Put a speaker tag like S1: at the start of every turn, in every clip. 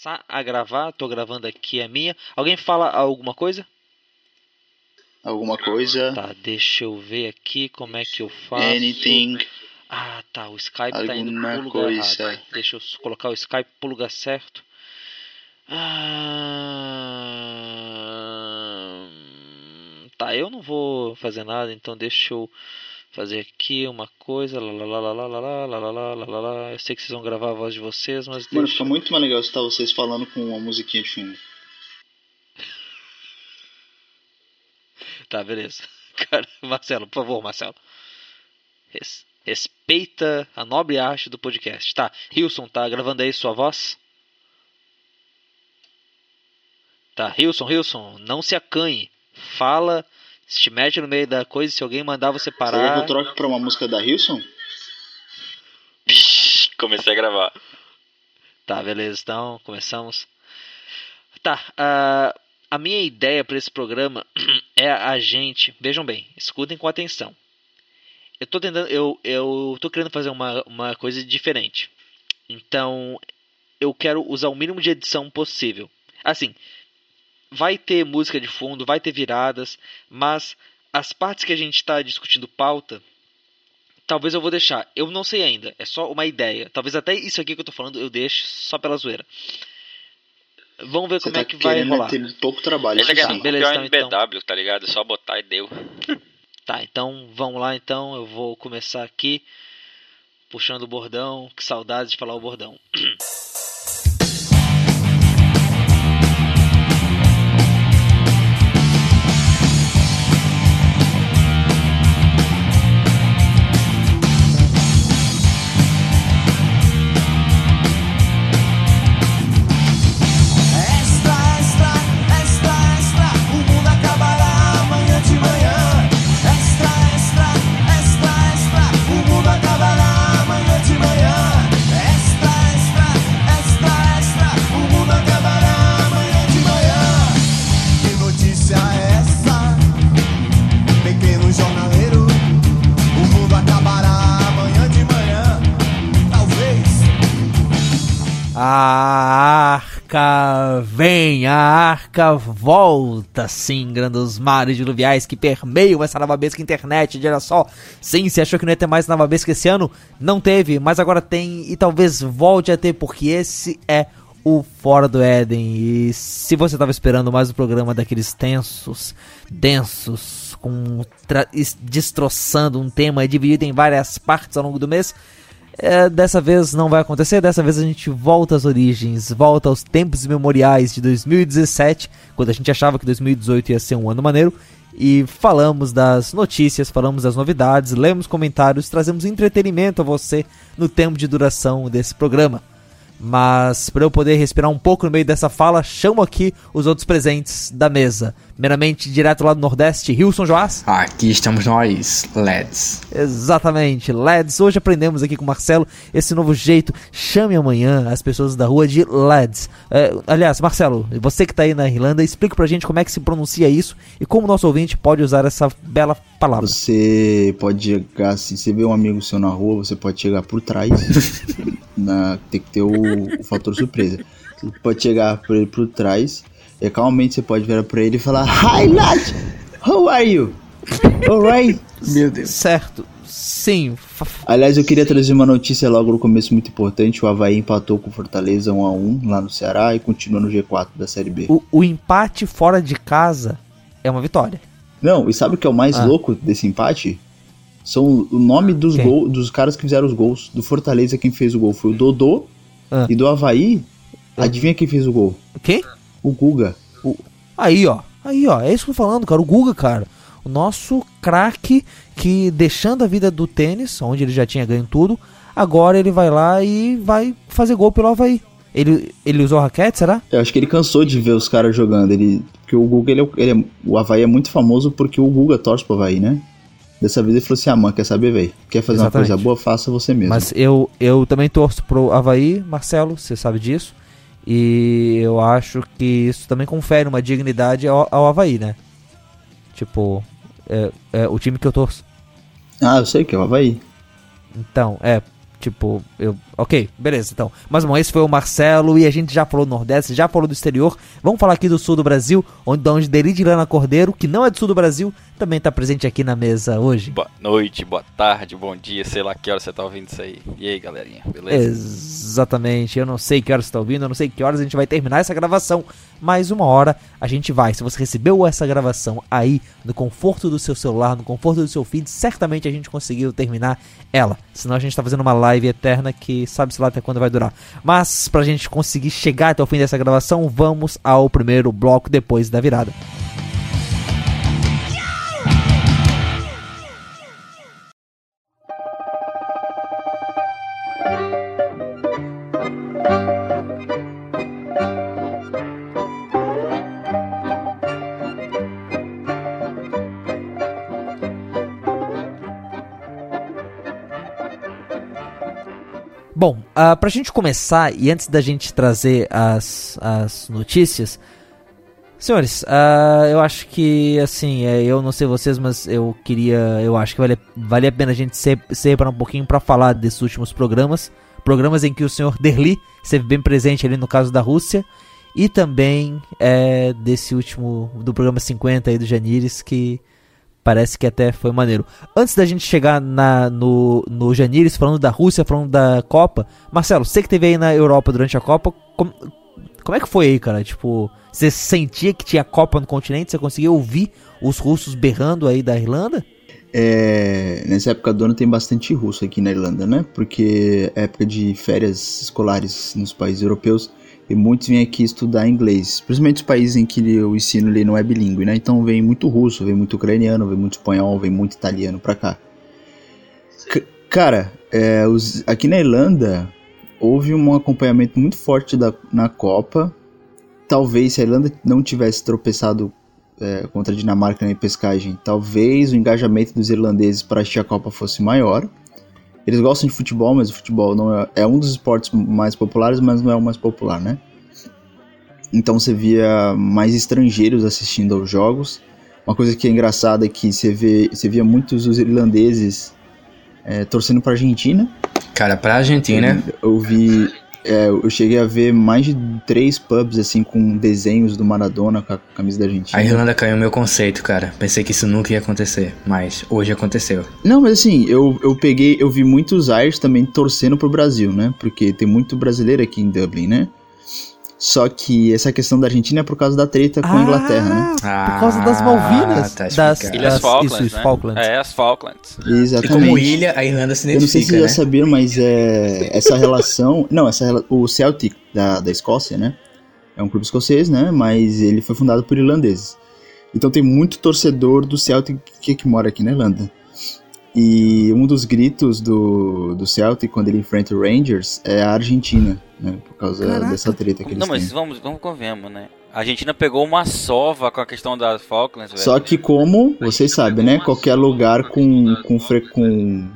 S1: começar a gravar. Tô gravando aqui a minha. Alguém fala alguma coisa?
S2: Alguma coisa.
S1: Tá, deixa eu ver aqui como é que eu faço.
S2: Anything.
S1: Ah, tá. O Skype tá indo
S2: Alguma
S1: pro lugar
S2: coisa.
S1: errado. Deixa eu colocar o Skype pro lugar certo. Ah, tá, eu não vou fazer nada, então deixa eu fazer aqui uma coisa. Lá, lá, lá, lá, lá, lá, lá, lá, lá, lá, lá. Eu sei que vocês vão gravar a voz de vocês, mas
S2: Mano,
S1: deixa.
S2: fica muito mais legal escutar vocês falando com uma musiquinha de fundo.
S1: Tá, beleza. Cara, Marcelo, por favor, Marcelo. Res- respeita a nobre arte do podcast. Tá, Hilson, tá gravando aí sua voz? Tá, Hilson, Hilson, não se acanhe. Fala, se te mete no meio da coisa, se alguém mandar você
S2: Será que
S1: parar.
S2: eu troco pra uma música da Hilson?
S3: Comecei a gravar.
S1: Tá, beleza, então começamos. Tá, ah, a minha ideia para esse programa é a gente. Vejam bem, escutem com atenção. Eu tô tentando. Eu, eu tô querendo fazer uma, uma coisa diferente. Então, eu quero usar o mínimo de edição possível. Assim, vai ter música de fundo, vai ter viradas, mas as partes que a gente está discutindo pauta, talvez eu vou deixar. Eu não sei ainda, é só uma ideia. Talvez até isso aqui que eu tô falando eu deixe só pela zoeira. Vamos ver
S2: Você
S1: como
S2: tá
S1: é que vai rolar.
S2: ter pouco trabalho.
S3: Ele é
S2: sim.
S3: tipo
S1: beleza, então,
S3: NBW, tá ligado? É só botar e deu.
S1: Tá, então vamos lá então. Eu vou começar aqui puxando o bordão. Que saudade de falar o bordão.
S4: arca vem, a arca volta, singra dos mares diluviais que permeiam essa navabesca internet. Olha só, sim, você achou que não ia ter mais navabesca esse ano? Não teve, mas agora tem e talvez volte a ter, porque esse é o Fora do Éden. E se você estava esperando mais um programa daqueles tensos, densos, com destroçando um tema dividido em várias partes ao longo do mês, é, dessa vez não vai acontecer, dessa vez a gente volta às origens, volta aos tempos memoriais de 2017, quando a gente achava que 2018 ia ser um ano maneiro, e falamos das notícias, falamos das novidades, lemos comentários, trazemos entretenimento a você no tempo de duração desse programa. Mas para eu poder respirar um pouco no meio dessa fala, chamo aqui os outros presentes da mesa. Primeiramente, direto lá do Nordeste, Wilson Joás.
S5: Aqui estamos nós, LEDs.
S4: Exatamente, LEDs. Hoje aprendemos aqui com o Marcelo esse novo jeito. Chame amanhã as pessoas da rua de LEDs. É, aliás, Marcelo, você que tá aí na Irlanda, explica pra gente como é que se pronuncia isso e como o nosso ouvinte pode usar essa bela palavra.
S2: Você pode chegar, se você vê um amigo seu na rua, você pode chegar por trás. na, tem que ter o, o fator surpresa. Você pode chegar por ele por trás. E calmamente você pode virar pra ele e falar: Hi lad! How are you? Alright?
S5: Meu Deus.
S4: Certo, sim.
S2: Aliás, eu queria trazer uma notícia logo no começo muito importante. O Havaí empatou com o Fortaleza 1x1 lá no Ceará e continua no G4 da Série B.
S4: O, o empate fora de casa é uma vitória.
S2: Não, e sabe o que é o mais
S4: Ah.
S2: louco desse empate? São o nome dos,
S4: Quem?
S2: gol, dos caras que fizeram os gols. Do Fortaleza, quem fez o gol foi o Dodô.
S4: Ah.
S2: E do Havaí, adivinha quem fez o gol?
S4: Quem?
S2: O Guga.
S4: Aí, ó. Aí, ó. É isso que eu tô falando, cara. O Guga, cara. O nosso craque que, deixando a vida do tênis, onde ele já tinha ganho tudo, agora ele vai lá e vai fazer gol pelo Havaí. Ele, ele usou raquete, será?
S2: Eu acho que ele cansou de ver os caras jogando. Ele, porque o Guga, ele, é, ele é- o Havaí é muito famoso porque o Guga torce pro Havaí, né? Dessa vez ele falou assim: ah, mano, quer saber, velho? Quer fazer uma
S4: Exatamente.
S2: coisa boa? Faça você mesmo.
S4: Mas eu, eu também torço pro Havaí, Marcelo, você sabe disso. E eu acho que isso também confere uma dignidade ao, ao Havaí, né? Tipo, é, é o time que eu torço.
S2: Ah, eu sei que é o Havaí.
S4: Então, é, tipo, eu Ok, beleza, então. Mas bom, esse foi o Marcelo e a gente já falou do Nordeste, já falou do exterior. Vamos falar aqui do sul do Brasil, onde, onde Delide Lana Cordeiro, que não é do sul do Brasil, também tá presente aqui na mesa hoje.
S3: Boa noite, boa tarde, bom dia, sei lá que hora você tá ouvindo isso aí. E aí, galerinha, beleza?
S4: Exatamente, eu não sei que horas você tá ouvindo, eu não sei que horas a gente vai terminar essa gravação, mas uma hora a gente vai. Se você recebeu essa gravação aí, no conforto do seu celular, no conforto do seu feed, certamente a gente conseguiu terminar ela. Senão a gente tá fazendo uma live eterna que sabe-se lá até quando vai durar. Mas pra gente conseguir chegar até o fim dessa gravação, vamos ao primeiro bloco depois da virada. Bom, uh, pra gente começar e antes da gente trazer as, as notícias, senhores, ah, eu acho que assim, é, eu não sei vocês, mas eu queria, eu acho que vale, vale a pena a gente se, separar um pouquinho pra falar desses últimos programas, programas em que o senhor Derli esteve bem presente ali no caso da Rússia e também é, desse último do programa 50 aí do Janires que Parece que até foi maneiro. Antes da gente chegar na, no, no Janires, falando da Rússia, falando da Copa, Marcelo, você que teve aí na Europa durante a Copa, como, como é que foi aí, cara? Tipo, você sentia que tinha Copa no continente? Você conseguia ouvir os russos berrando aí da Irlanda?
S2: É, nessa época do ano tem bastante russo aqui na Irlanda, né? Porque é época de férias escolares nos países europeus e muitos vêm aqui estudar inglês, principalmente os países em que o ensino ali não é bilíngue, né? Então vem muito russo, vem muito ucraniano, vem muito espanhol, vem muito italiano pra cá. C cara, é, os, aqui na Irlanda houve um acompanhamento muito forte da, na Copa. Talvez se a Irlanda não tivesse tropeçado é, contra a Dinamarca na pescagem, talvez o engajamento dos irlandeses para assistir a Copa fosse maior. Eles gostam de futebol, mas o futebol não é, é um dos esportes mais populares, mas não é o mais popular, né? Então você via mais estrangeiros assistindo aos jogos. Uma coisa que é engraçada é que você, vê, você via muitos dos irlandeses é, torcendo para Argentina.
S5: Cara, pra Argentina,
S2: Eu vi, é, eu cheguei a ver mais de três pubs assim com desenhos do Maradona com a camisa da Argentina.
S5: a Irlanda caiu no meu conceito, cara. Pensei que isso nunca ia acontecer, mas hoje aconteceu.
S2: Não, mas assim, eu, eu peguei, eu vi muitos Irish também torcendo pro Brasil, né? Porque tem muito brasileiro aqui em Dublin, né? Só que essa questão da Argentina é por causa da treta com a Inglaterra, né?
S4: Por causa das Malvinas.
S5: tá
S4: das.
S3: Ilhas
S4: das-
S3: Falklands,
S4: isso, isso,
S3: né?
S4: Falklands.
S3: É, as Falklands.
S5: E
S2: Exatamente.
S5: como ilha, a Irlanda se
S2: Eu não sei se
S5: identifica,
S2: vocês
S5: né?
S2: já sabiam, mas é, essa relação. Não, essa, o Celtic da, da Escócia, né? É um clube escocês, né? Mas ele foi fundado por irlandeses. Então tem muito torcedor do Celtic que, que mora aqui na Irlanda. E um dos gritos do, do Celtic quando ele enfrenta o Rangers é a Argentina, né? Por causa
S4: Caraca.
S2: dessa treta que eles
S3: Não, mas
S2: têm.
S3: vamos, vamos convenhamos, né? A Argentina pegou uma sova com a questão das Falklands, velho.
S2: Só que como vocês sabem, né? Qualquer lugar com, com, fre, com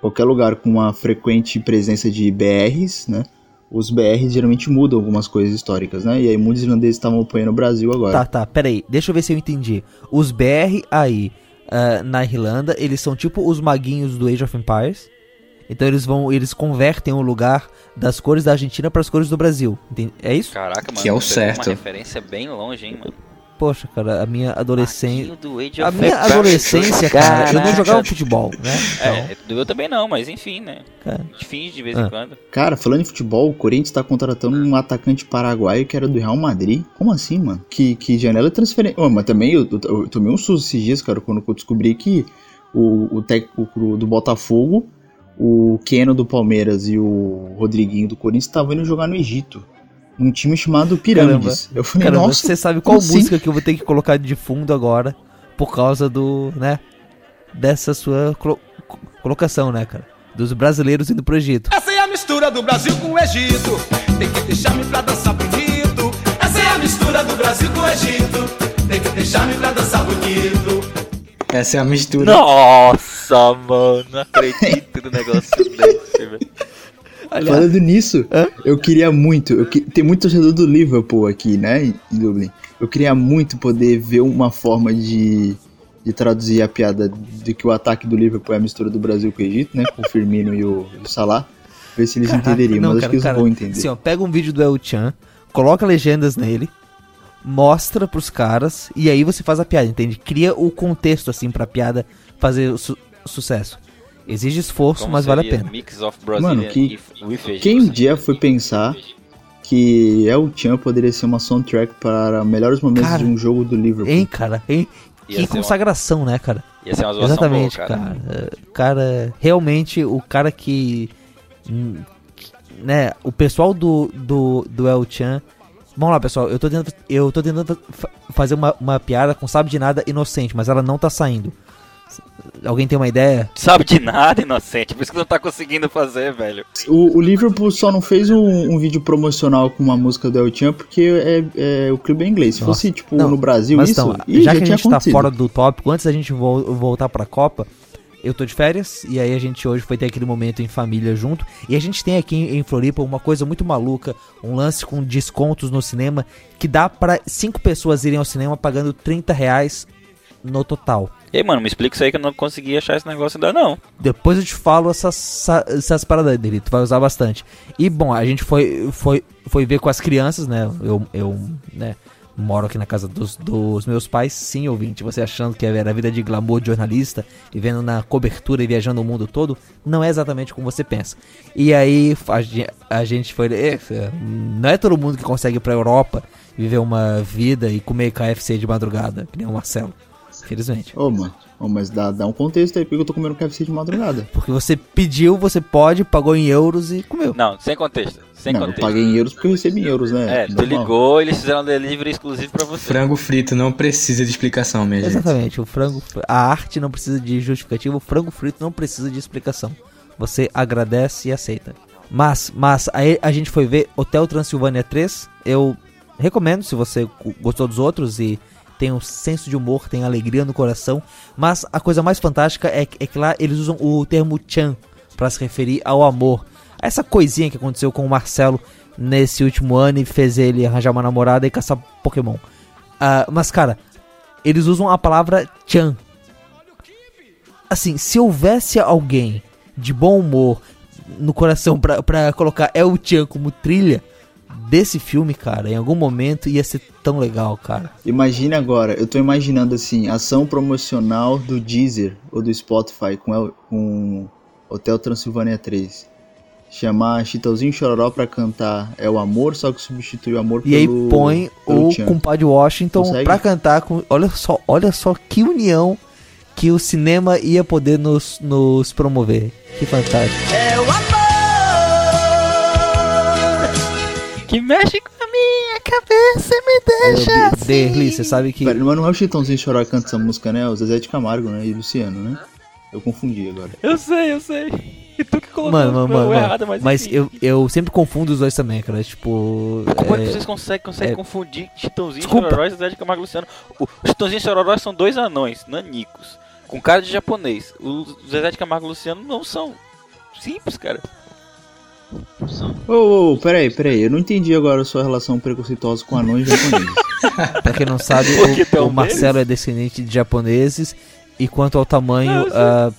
S2: qualquer lugar com uma frequente presença de BRs, né? Os BRs geralmente mudam algumas coisas históricas, né? E aí muitos irlandeses estavam apoiando o Brasil agora.
S4: Tá, tá, peraí, deixa eu ver se eu entendi. Os BR aí, ah, na Irlanda, eles são tipo os maguinhos do Age of Empires. Então eles vão, eles convertem o lugar das cores da Argentina para as cores do Brasil. É isso?
S3: Caraca, mano.
S5: Que é o certo.
S3: Uma referência bem longe, hein, mano.
S4: Poxa, cara, a minha adolescência.
S3: Age
S4: A minha adolescência, cara, eu não jogava futebol, né? Então,
S3: É, eu também não, mas enfim, né?
S4: Cara.
S3: A gente finge de vez
S4: Ah.
S3: em quando.
S2: Cara, falando em futebol, o Corinthians tá contratando um atacante paraguaio que era do Real Madrid. Como assim, mano? Que, que janela de transferência. Ô, mas também eu, eu- eu tomei um susto esses dias, cara, quando eu descobri que o, o técnico do Botafogo, o Keno do Palmeiras e o Rodriguinho do Corinthians estavam indo jogar no Egito. Num time chamado Pirâmides. Eu falei,
S4: caramba,
S2: nossa.
S4: você sabe qual
S2: assim?
S4: música que eu vou ter que colocar de fundo agora por causa do, né, dessa sua colo- colocação, né, cara? Dos brasileiros indo pro Egito.
S6: Essa é a mistura do Brasil com o Egito. Tem que deixar-me pra dançar bonito. Essa é a mistura do Brasil com o Egito. Tem que deixar-me pra dançar bonito.
S5: Essa é a mistura.
S3: Nossa, mano, não acredito no negócio desse, velho.
S2: Falando nisso, eu queria muito. Eu que- tem muito torcedor do Liverpool aqui, né? Em Dublin. Eu queria muito poder ver uma forma de, de traduzir a piada de que o ataque do Liverpool é a mistura do Brasil com o Egito, né? Com o Firmino e o, o Salah. ver se eles
S4: Caraca,
S2: entenderiam,
S4: não,
S2: mas acho
S4: cara,
S2: que eles
S4: cara,
S2: vão entender.
S4: Assim, ó, pega um vídeo do El Chan, coloca legendas nele, mostra pros caras e aí você faz a piada, entende? Cria o contexto assim pra piada fazer o su- sucesso. Exige esforço,
S3: Como
S4: mas vale a pena.
S3: Mix of Brazilian
S2: Mano, que-. Quem um dia foi pensar que El Chan poderia ser uma soundtrack para melhores momentos
S4: Cara,
S2: de um jogo do Liverpool?
S4: Hein, cara? Hein? Que
S3: ser uma-
S4: consagração, né, cara?
S3: Ia ser uma
S4: Exatamente,
S3: boa,
S4: cara. É, Cara, realmente o cara que. hum, que- Né, o pessoal do, do, do El Chan. Vamos lá, pessoal. Eu tô tentando, eu tô tentando fa- fazer uma, uma piada com sabe de nada inocente, mas ela não tá saindo. Alguém tem uma ideia?
S3: Sabe de nada, inocente. Por isso que não tá conseguindo fazer, velho.
S2: O, o Liverpool só não fez um, um vídeo promocional com uma música do El Chan porque é, é- o clube é inglês. Se
S4: Nossa.
S2: fosse, tipo,
S4: Não,
S2: no Brasil,
S4: Mas
S2: isso,
S4: então,
S2: ih,
S4: já que a
S2: tinha
S4: gente tá
S2: acontecido.
S4: fora do tópico, antes da gente vol- voltar pra Copa, eu tô de férias e aí a gente hoje foi ter aquele momento em família junto. E a gente tem aqui em em Floripa uma coisa muito maluca, um lance com descontos no cinema que dá pra cinco pessoas irem ao cinema pagando 30 reais no total.
S3: Ei, mano, me explica isso aí que eu não consegui achar esse negócio ainda não.
S4: Depois eu te falo essas, essa- essas paradas dele, tu vai usar bastante. E bom, a gente foi, foi, foi ver com as crianças, né? Eu, eu né, moro aqui na casa dos, dos meus pais. Sim, ouvinte, você achando que era a vida de glamour de jornalista, vivendo na cobertura e viajando o mundo todo, não é exatamente como você pensa. E aí a, a gente foi. é, Não é todo mundo que consegue ir pra Europa viver uma vida e comer KFC de madrugada, que nem o Marcelo. Infelizmente.
S2: Ô, mano, ô, mas dá, dá um contexto aí, porque eu tô comendo KFC de madrugada.
S4: Porque você pediu, você pode, pagou em euros e comeu.
S3: Não, sem contexto. Sem
S2: não, eu
S3: contexto.
S2: paguei em euros porque eu recebi em euros, né?
S3: É, tu ligou, eles fizeram um delivery exclusivo pra você.
S5: Frango frito não precisa de explicação, minha gente.
S4: Exatamente, o frango, a arte não precisa de justificativa, o frango frito não precisa de explicação. Você agradece e aceita. Mas, mas aí a gente foi ver Hotel Transilvânia 3. Eu recomendo se você gostou dos outros e tem um senso de humor, tem alegria no coração. Mas a coisa mais fantástica é, que- é que lá eles usam o termo chan para se referir ao amor. Essa coisinha que aconteceu com o Marcelo nesse último ano e fez ele arranjar uma namorada e caçar Pokémon. Ah, mas, cara, eles usam a palavra chan. Assim, se houvesse alguém de bom humor no coração pra, pra colocar El Chan como trilha desse filme, cara, em algum momento ia ser tão legal, cara.
S2: Imagine agora, eu tô imaginando assim, ação promocional do Deezer ou do Spotify com, El- com Hotel Transilvânia 3. Chamar Chitãozinho e Chororó pra cantar É o Amor, só que substitui o amor
S4: E aí
S2: pelo
S4: põe
S2: pelo
S4: o
S2: Tchan.
S4: compadre Washington
S2: Consegue?
S4: pra cantar com. Olha só, olha só que união que o cinema ia poder nos, nos promover. Que fantástico.
S6: É o amor.
S3: Que mexe com a minha cabeça e me deixa assim.
S4: Derli, você sabe que.
S2: Pera, mas não é o Chitãozinho que canta essa música, né? É o Zezé de Camargo, né? E Luciano, né? Eu confundi agora.
S3: Eu sei, eu sei. E tu que colocou
S4: Mano, mano, mano,
S3: errado, mas,
S4: Mas
S3: enfim.
S4: eu, eu sempre confundo os dois também, cara. Tipo.
S3: Como é que
S4: é,
S3: vocês conseguem, conseguem
S4: é-
S3: confundir Chitãozinho,
S4: Desculpa.
S3: Chororó e Zé de Camargo e Luciano? O Chitãozinho e Chororó são dois anões, nanicos, com cara de japonês. O Zezé de Camargo e Luciano não são. Simples, cara.
S2: Ô, ô, ô, peraí, peraí. Eu não entendi agora a sua relação preconceituosa com anões japoneses.
S4: Pra quem não sabe, o, o Marcelo é descendente de japoneses. E quanto ao tamanho, ah,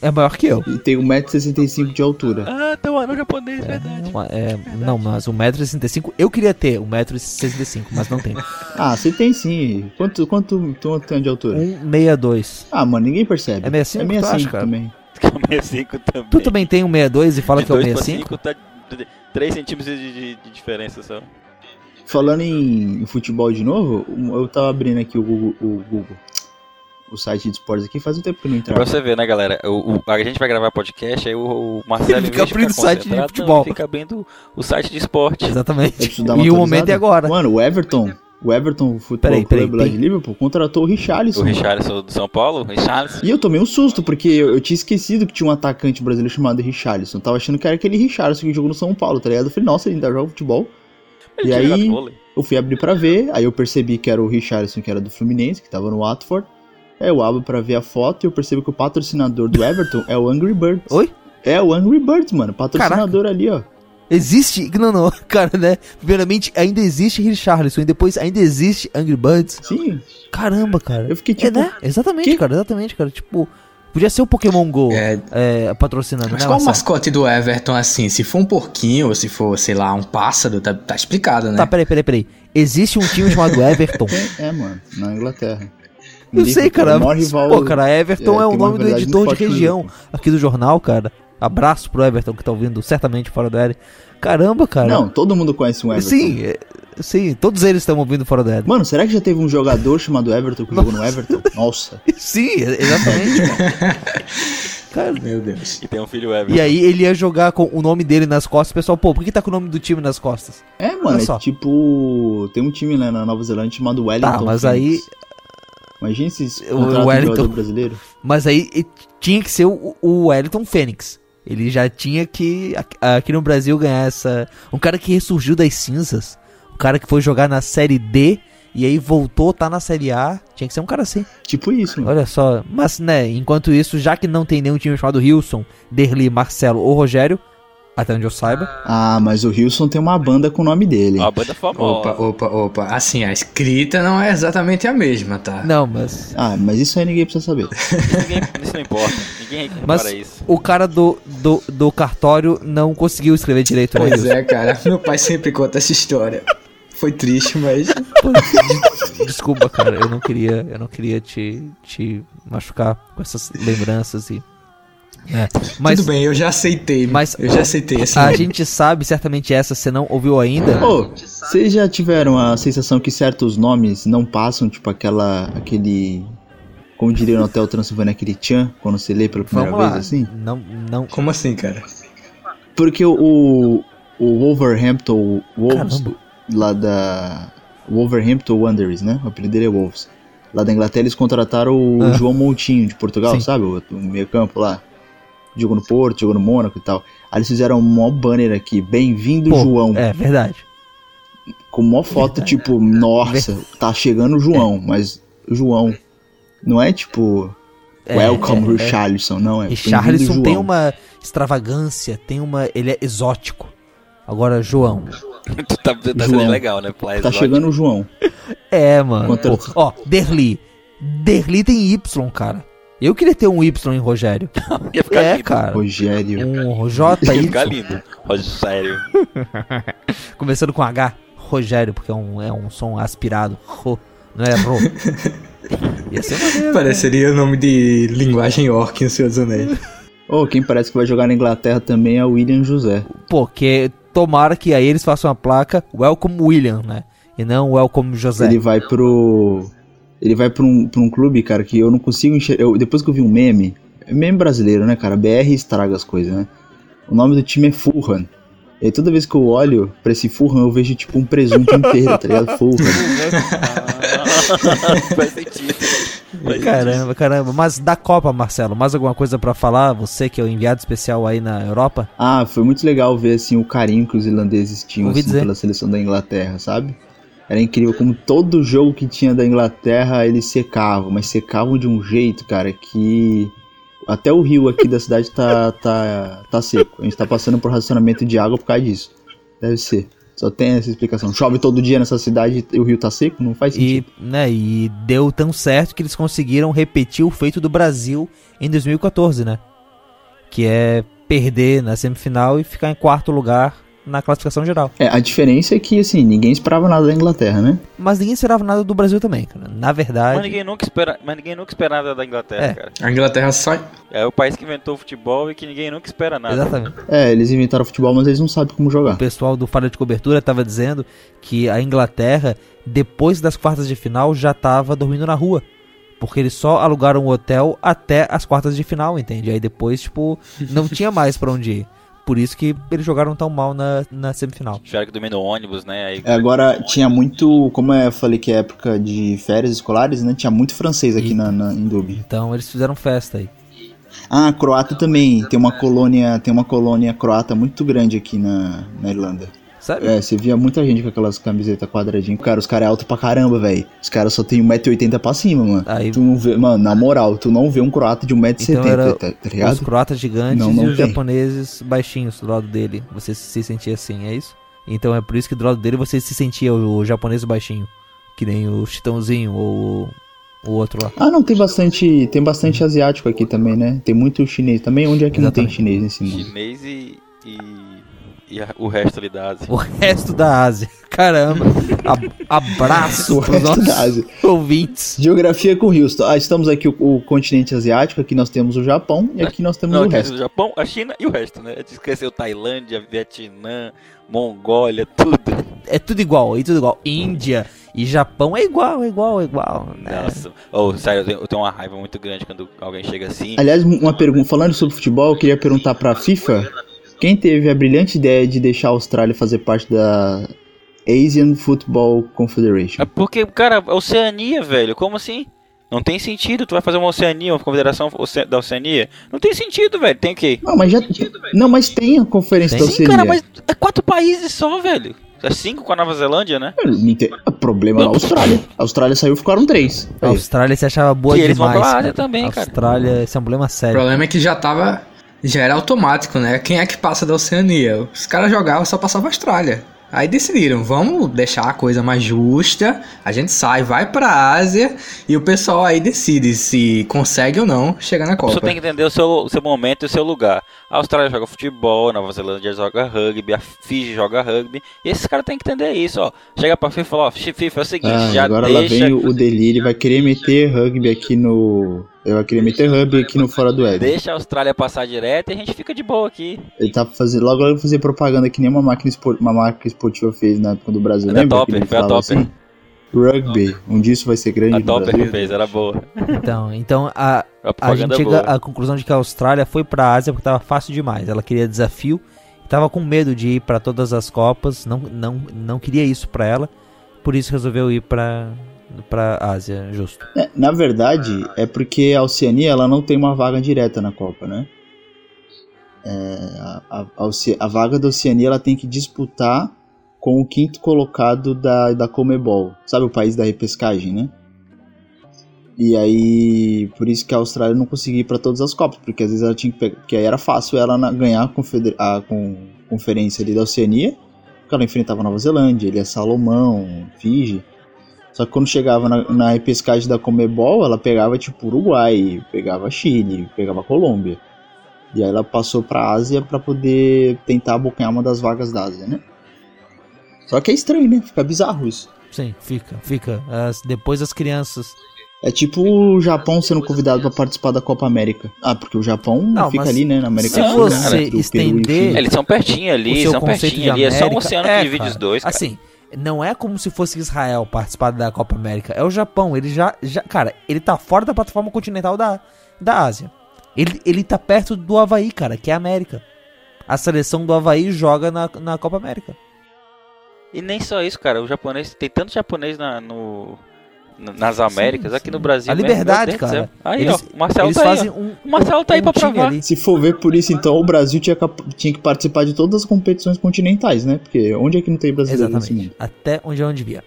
S4: é maior que eu.
S2: e tem 1,65m de altura.
S3: Ah, tem um anão japonês, verdade.
S4: Uma- é, não, mas 1,65m. Eu queria ter 1,65m, mas não tenho.
S2: Ah, você tem sim. Quanto, quanto tu tem de altura?
S4: 1,62m.
S2: Ah, mano, ninguém percebe.
S4: É 65,
S2: É
S4: tu acha,
S2: 65
S4: cara?
S2: também.
S3: 65 também.
S4: Tu também tem 1,62 e fala
S3: de
S4: que é o
S3: 2 pra
S4: 65?
S3: 5 tá 3 centímetros de, de- de diferença só.
S2: Falando em, futebol de novo, eu tava abrindo aqui o Google, o Google, o site de esportes aqui, faz um tempo que eu não
S3: Pra
S2: entrava.
S3: você ver, né, galera? O, o- a gente vai gravar podcast, aí o, o Marcelo
S4: Ele fica abrindo
S3: ficar
S4: site de futebol.
S3: Não, fica abrindo o site de esporte.
S4: Exatamente. E o momento é agora.
S2: Mano, o Everton, o Everton Futebol
S4: Peraí, peraí,
S2: Clube lá de Liverpool contratou o Richarlison.
S3: O Richarlison do São Paulo, o Richarlison.
S2: E eu tomei um susto, porque eu, eu tinha esquecido que tinha um atacante brasileiro chamado Richarlison. Eu tava achando que era aquele Richarlison que jogou no São Paulo, tá ligado? Eu falei, nossa, ele ainda joga futebol.
S3: Ele
S2: E aí-. Eu fui abrir pra ver, aí eu percebi que era o Richarlison, que era do Fluminense, que tava no Watford. Aí eu abro pra ver a foto e eu percebo que o patrocinador do Everton é o Angry Birds.
S4: Oi?
S2: É o Angry Birds, mano. Patrocinador ali, ó.
S4: Existe. Não, não, cara, né? Primeiramente, ainda existe Richarlison e depois ainda existe Angry Birds.
S2: Sim.
S4: Caramba, cara.
S2: Eu fiquei
S4: É,
S2: tipo.
S4: né? Exatamente,
S2: que-
S4: cara, exatamente, cara. Tipo, Podia ser o Pokémon GO
S5: É.
S4: é, patrocinando,
S5: Mas
S4: né,
S5: qual o mascote do Everton assim? Se for um porquinho ou se for, sei lá, um pássaro, tá, tá explicado, né?
S4: Tá, peraí, peraí, peraí. Existe um time chamado Everton.
S2: É, é, mano, na Inglaterra.
S4: Eu sei, cara.
S2: o maior rival-
S4: Pô, cara, Everton é,
S2: é,
S4: o nome do editor de região aqui do jornal, cara. Abraço pro Everton que tá ouvindo, certamente fora do L. Caramba, cara.
S2: Não, todo mundo conhece um Everton.
S4: Sim, sim, todos eles estão ouvindo fora do L.
S2: Mano, será que já teve um jogador chamado Everton que jogou no Everton? Nossa.
S4: Sim, é- exatamente. cara.
S5: Meu Deus.
S3: E tem um filho Everton.
S4: E aí ele ia jogar com o nome dele nas costas. O pessoal, pô, por que tá com o nome do time nas costas?
S2: É, mano,
S4: Olha
S2: é tipo. Tem um time né, na Nova Zelândia chamado Wellington.
S4: Tá, mas aí.
S2: Imagina se
S4: O
S2: um
S4: Wellington-
S2: jogador brasileiro.
S4: Mas aí tinha que ser o, o Wellington Fênix. Ele já tinha que, aqui- no Brasil, ganhar essa. Um cara que ressurgiu das cinzas. Um cara que foi jogar na Série D e aí voltou, tá na Série A. Tinha que ser um cara assim.
S2: Tipo isso, mano.
S4: Olha só. Mas, né, enquanto isso, já que não tem nenhum time chamado Wilson, Derli, Marcelo ou Rogério, até onde eu saiba.
S2: Ah, mas o Wilson tem uma banda com o nome dele.
S3: Uma banda famosa.
S5: Opa, opa, opa. Assim, a escrita não é exatamente a mesma, tá?
S4: Não, mas.
S2: Ah, mas isso aí ninguém precisa saber.
S3: Ninguém, isso não importa. Ninguém
S4: Mas
S3: isso.
S4: o cara do, do, do cartório não conseguiu escrever direito, né?
S5: Pois é, cara. Meu pai sempre conta essa história. Foi triste, mas.
S4: Desculpa, cara, eu não queria, eu não queria te, te machucar com essas lembranças e. É, mas
S5: Tudo bem, eu já aceitei.
S4: mas-
S5: eu já aceitei esse
S4: a
S5: nome.
S4: gente sabe certamente essa, você não ouviu ainda?
S2: Ô, vocês já tiveram a sensação que certos nomes não passam, tipo aquela. aquele. Como diria no Hotel Transilvânia, aquele tchan, quando você lê pela primeira
S4: Vamos
S2: vez
S4: lá.
S2: assim?
S4: Não, não.
S5: Como assim, cara?
S2: Porque o, o Wolverhampton Wolves,
S4: Caramba.
S2: lá da. Wolverhampton Wanderers, né? O apelido dele é Wolves. Lá da Inglaterra eles contrataram o
S4: Ah.
S2: João Montinho de Portugal,
S4: Sim.
S2: sabe? O, o meio campo lá. Jogou no Porto, jogou no Mônaco e tal. Aí eles fizeram um maior banner aqui, bem-vindo João.
S4: É verdade.
S2: Com uma foto, tipo, nossa, tá chegando o João, mas o João. Não é tipo.
S4: É,
S2: Welcome,
S4: é, é.
S2: Richarlison, não. É
S4: Richarlison tem uma extravagância, tem uma. Ele é exótico. Agora, João.
S3: tu tá, tá
S2: João.
S3: sendo legal, né?
S2: Tá
S3: exótico.
S2: chegando o João.
S4: É, mano.
S2: Contra-
S4: Pô, ó, Derli. Derli tem Y, cara. Eu queria ter um Y em Rogério.
S3: Ia ficar
S4: É,
S3: lindo.
S4: cara.
S2: Rogério.
S4: Um
S3: Ia
S4: JY.
S3: ficar lindo. Rogério.
S4: Começando com H, Rogério, porque é um, é um som aspirado. Ro, não é Ro. Ia ser maneiro.
S5: Pareceria o nome de linguagem orc Senhor dos Anéis.
S2: Oh, quem parece que vai jogar na Inglaterra também é o William José.
S4: Pô, que tomara que aí eles façam a placa Welcome William, né? E não Welcome José.
S2: Ele vai pro. Ele vai pra um, pra um clube, cara, que eu não consigo enxergar. eu- Depois que eu vi um meme. É meme brasileiro, né, cara? BR estraga as coisas, né? O nome do time é Fulham. E aí toda vez que eu olho pra esse Fulham, eu vejo tipo um presunto inteiro, tá ligado? Fulham.
S3: Faz sentido. Faz
S4: Caramba, caramba. Mas da Copa, Marcelo, mais alguma coisa pra falar? Você que é o enviado especial aí na Europa?
S2: Ah, foi muito legal ver assim o carinho que os irlandeses tinham assim, pela seleção da Inglaterra, sabe? Era incrível como todo jogo que tinha da Inglaterra eles secavam, mas secavam de um jeito, cara, que até o rio aqui da cidade tá, tá, tá seco. A gente tá passando por racionamento de água por causa disso. Deve ser. Só tem essa explicação. Chove todo dia nessa cidade e o rio tá seco? Não faz
S4: E,
S2: sentido.
S4: né, e deu tão certo que eles conseguiram repetir o feito do Brasil em 2014, né? Que é perder na semifinal e ficar em quarto lugar na classificação geral.
S2: É, a diferença é que, assim, ninguém esperava nada da Inglaterra, né?
S4: Mas ninguém esperava nada do Brasil também, cara. Na verdade.
S3: Mas ninguém nunca espera, mas ninguém nunca espera nada da Inglaterra,
S4: É.
S3: cara.
S5: A Inglaterra só.
S3: É o país que inventou o futebol e que ninguém nunca espera nada.
S4: Exatamente.
S2: É, eles inventaram futebol, mas eles não sabem como
S4: O
S2: jogar.
S4: pessoal do Falha de Cobertura estava dizendo que a Inglaterra, depois das quartas de final, já estava dormindo na rua. Porque eles só alugaram o hotel até as quartas de final, entende? Aí depois, tipo, não tinha mais pra onde ir. Por isso que eles jogaram tão mal na, na semifinal.
S3: Tiveram que dormir no ônibus, né? Aí,
S2: É, Agora tinha muito, como eu falei que é época de férias escolares, né? Tinha muito francês aqui
S4: E-
S2: na, na- em Dublin.
S4: Então eles fizeram festa aí.
S2: Ah, croata também. Tem uma colônia, tem uma colônia croata muito grande aqui na, na Irlanda.
S4: Sabe?
S2: É, você via muita gente com aquelas camisetas quadradinhas. Cara, os caras é alto pra caramba, velho. Os caras só tem 1,80m pra cima, mano.
S4: Aí-
S2: Tu não vê, mano, na moral, tu não vê um croata de 1,70m,
S4: Então era
S2: tá, tá
S4: Os
S2: ligado?
S4: croatas gigantes
S2: Não, não
S4: e os
S2: tem.
S4: japoneses baixinhos do lado dele. Você se sentia assim, é isso? Então é por isso que do lado dele você se sentia o, o japonês baixinho. Que nem o Chitãozinho ou O outro lá.
S2: Ah, não, tem bastante, tem bastante asiático aqui também, né? Tem muito chinês também. Onde é que não tem
S4: Exatamente.
S2: chinês nesse mundo?
S3: Chinês e, e, e a- o resto ali da Ásia.
S4: O resto da Ásia. Caramba. A- abraço
S2: O
S4: pros
S2: resto
S4: nossos
S2: da Ásia.
S4: ouvintes.
S2: Geografia com Houston. Ah, estamos aqui o, o continente asiático, aqui nós temos o Japão e aqui nós temos
S3: Não,
S2: o resto.
S3: o Japão, a China e o resto, né? A gente esqueceu Tailândia, Vietnã, Mongólia, tudo.
S4: É tudo igual, é tudo igual. Índia e Japão é igual, é igual, é igual. né?
S3: Nossa. Oh, sério, eu tenho, eu tenho uma raiva muito grande quando alguém chega assim.
S2: Aliás, uma pergunta, falando sobre futebol, eu queria perguntar pra FIFA, quem teve a brilhante ideia de deixar a Austrália fazer parte da Asian Football Confederation?
S3: É porque, cara, Oceania, velho, como assim? Não tem sentido, tu vai fazer uma Oceania, uma confederação da Oceania? Não tem sentido, velho, tem o quê?
S2: Não, mas já Não, mas tem a conferência
S4: Tem?
S2: da
S3: Sim,
S2: Oceania.
S3: cara, mas é quatro países só, velho. É cinco com a Nova Zelândia, né?
S2: Não tem- O problema na Austrália. A Austrália saiu, ficaram três.
S4: A. Austrália se achava boa
S3: Que eles vão
S4: demais.
S3: pra Ásia
S4: cara.
S3: também, cara.
S4: Austrália, esse é um problema
S5: O
S4: sério.
S5: problema é que já tava. Já era automático, né? Quem é que passa da Oceania? Os caras jogavam só passava a Austrália. Aí decidiram, vamos deixar a coisa mais justa. A gente sai, vai pra Ásia e o pessoal aí decide se consegue ou não chegar na
S3: A pessoa
S5: Copa.
S3: tem que entender o seu, o seu momento e o seu lugar. A Austrália joga futebol, a Nova Zelândia joga rugby, a Fiji joga rugby. E esses caras têm que entender isso, ó. Chega pra FIFA e fala, ó, FIFA é o seguinte,
S2: Ah,
S3: já
S2: agora lá
S3: deixa,
S2: vem o o delírio, ele vai querer meter rugby aqui no. Vai querer meter rugby aqui no Fora do Éden.
S3: deixa a Austrália passar direto e a gente fica de boa aqui.
S2: Ele tá fazendo. Logo ele vai fazer propaganda que nem uma máquina espor- uma marca esportiva fez na época do Brasil.
S3: A
S2: Lembra?
S3: Topper,
S2: que ele
S3: foi a Topper.
S2: assim? Rugby, um dia isso vai ser grande.
S3: A Topper que fez, era boa.
S4: Então, então a,
S3: A
S4: a gente chega
S3: boa.
S4: à conclusão de que a Austrália foi pra Ásia porque tava fácil demais. Ela queria desafio, tava com medo de ir pra todas as copas, não, não, não queria isso pra ela, por isso resolveu ir pra para Ásia, justo.
S2: É, na verdade, é porque a Oceania ela não tem uma vaga direta na Copa, né? É, a, a- a vaga da Oceania ela tem que disputar com o quinto colocado da, da Comebol. Sabe o país da repescagem, né? E aí, por isso que a Austrália não conseguia ir para todas as Copas, porque às vezes ela tinha que pegar, porque aí era fácil ela na- ganhar a, confeder- a com- conferência ali da Oceania, porque ela enfrentava Nova Zelândia, Ilha Salomão, Fiji. Só que quando chegava na, na repescagem da Comebol, ela pegava tipo Uruguai, pegava Chile, pegava Colômbia. E aí ela passou pra Ásia pra poder tentar abocanhar uma das vagas da Ásia, né? Só que é estranho, né? Fica bizarro isso.
S4: Sim, fica, fica. As- depois as crianças.
S2: É tipo o Japão sendo convidado pra participar da Copa América. Ah, porque o Japão
S4: Não,
S2: fica ali, né? Na América
S4: se
S2: do Sul,
S4: você
S2: né, e
S4: estender-.
S3: É, eles são pertinho
S4: o
S3: ali,
S4: seu
S3: são pertinho
S4: de
S3: ali. É só um
S4: América-
S3: oceano
S4: é,
S3: que divide
S4: cara.
S3: os dois, cara.
S4: Assim, não é como se fosse Israel participar da Copa América. É o Japão. Ele já, já. Cara, ele tá fora da plataforma continental da, da Ásia. Ele, ele tá perto do Havaí, cara, que é a América. A seleção do Havaí joga na, na Copa América.
S3: E nem só isso, cara. O japonês, tem tanto japonês na, no, nas Américas, aqui no Brasil.
S4: A
S3: mesmo,
S4: liberdade,
S3: do
S4: cara.
S3: Aí,
S4: Eles-
S3: ó, o Marcelo
S4: Eles
S3: tá
S4: fazem
S3: aí.
S4: um.
S3: O Marcelo tá aí pra provar.
S4: ali.
S2: Se for ver por isso, então o Brasil tinha, cap- tinha que participar de todas as competições continentais, né? Porque onde é que não tem brasileiro nesse
S4: Exatamente.
S2: mundo?
S4: Até onde eu devia.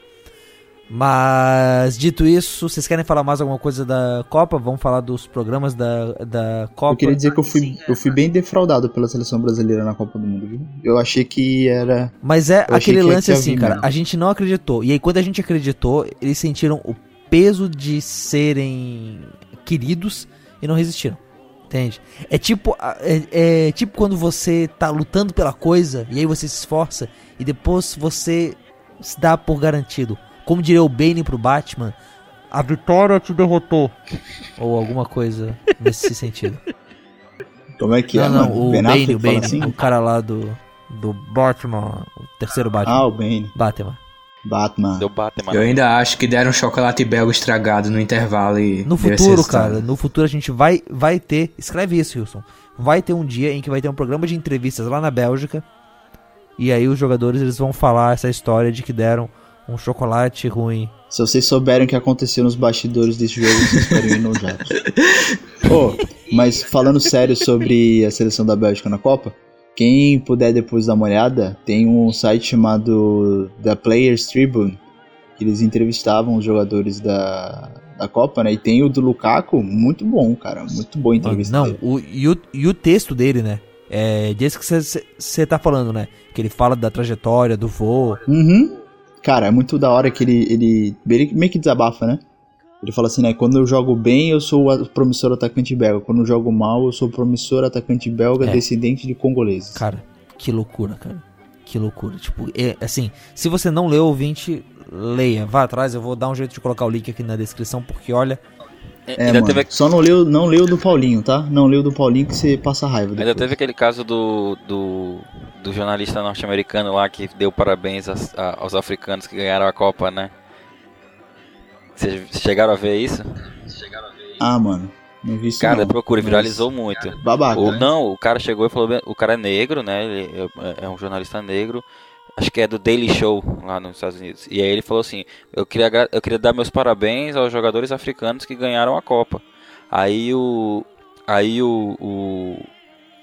S4: Mas, dito isso, vocês querem falar mais alguma coisa da Copa? Vamos falar dos programas da, da Copa.
S2: Eu queria dizer que eu fui, eu fui bem defraudado pela seleção brasileira na Copa do Mundo, viu? Eu achei que era.
S4: Mas é
S2: Eu achei
S4: aquele lance assim, cara.
S2: mesmo.
S4: A gente não acreditou. E aí, quando a gente acreditou, eles sentiram o peso de serem queridos e não resistiram. Entende? É tipo, é, é tipo quando você tá lutando pela coisa e aí você se esforça e depois você se dá por garantido. Como diria o Bane pro Batman, a vitória te derrotou. Ou alguma coisa nesse sentido.
S2: Como é que é,
S4: não, não,
S2: mano?
S4: o
S2: Ben
S4: Bane, o Bane,
S2: assim?
S4: o cara lá do, do Batman, o terceiro Batman.
S2: Ah, o Bane.
S4: Batman.
S2: Batman.
S3: Deu Batman.
S5: Eu ainda acho que deram chocolate belga estragado no intervalo e.
S4: No futuro, cara, no futuro a gente vai, vai ter. Escreve isso, Wilson. Vai ter um dia em que vai ter um programa de entrevistas lá na Bélgica. E aí os jogadores eles vão falar essa história de que deram um chocolate ruim.
S2: Se vocês souberem o que aconteceu nos bastidores desse jogo, vocês no jato. Ô, mas falando sério sobre a seleção da Bélgica na Copa, quem puder depois dar uma olhada, tem um site chamado The Players Tribune, que eles entrevistavam os jogadores da, da Copa, né? E tem o do Lukaku, muito bom, cara, muito boa a entrevista
S4: Não, o, e, o, e o texto dele, né? É desse que você tá falando, né? Que ele fala da trajetória, do voo.
S2: Uhum. Cara, é muito da hora que ele, ele, ele meio que desabafa, né? Ele fala assim, né? Quando eu jogo bem, eu sou o promissor atacante belga. Quando eu jogo mal, eu sou o promissor atacante belga
S4: É.
S2: descendente de congoleses.
S4: Cara, que loucura, cara. Que loucura. Tipo, é, assim, se você não leu, ouvinte, leia. Vá atrás, eu vou dar um jeito de colocar o link aqui na descrição, porque olha.
S2: É,
S3: ainda
S2: mano,
S3: teve,
S2: só não leu, não leu do Paulinho, tá? Não leu do Paulinho que você passa raiva
S3: ainda
S2: depois.
S3: teve aquele caso do, do, do jornalista norte-americano lá que deu parabéns aos, a- aos africanos que ganharam a Copa, né? Vocês chegaram a ver isso?
S2: Ah, mano, não vi isso
S3: Cara,
S2: não.
S3: procura,
S2: Mas-
S3: viralizou muito.
S2: Babaca,
S3: O,
S2: né?
S3: não, o cara chegou e falou, o cara é negro, né? Ele é, é um jornalista negro. Acho que é do Daily Show lá nos Estados Unidos. E aí ele falou assim: eu queria, eu queria dar meus parabéns aos jogadores africanos que ganharam a Copa. Aí o. Aí o. O,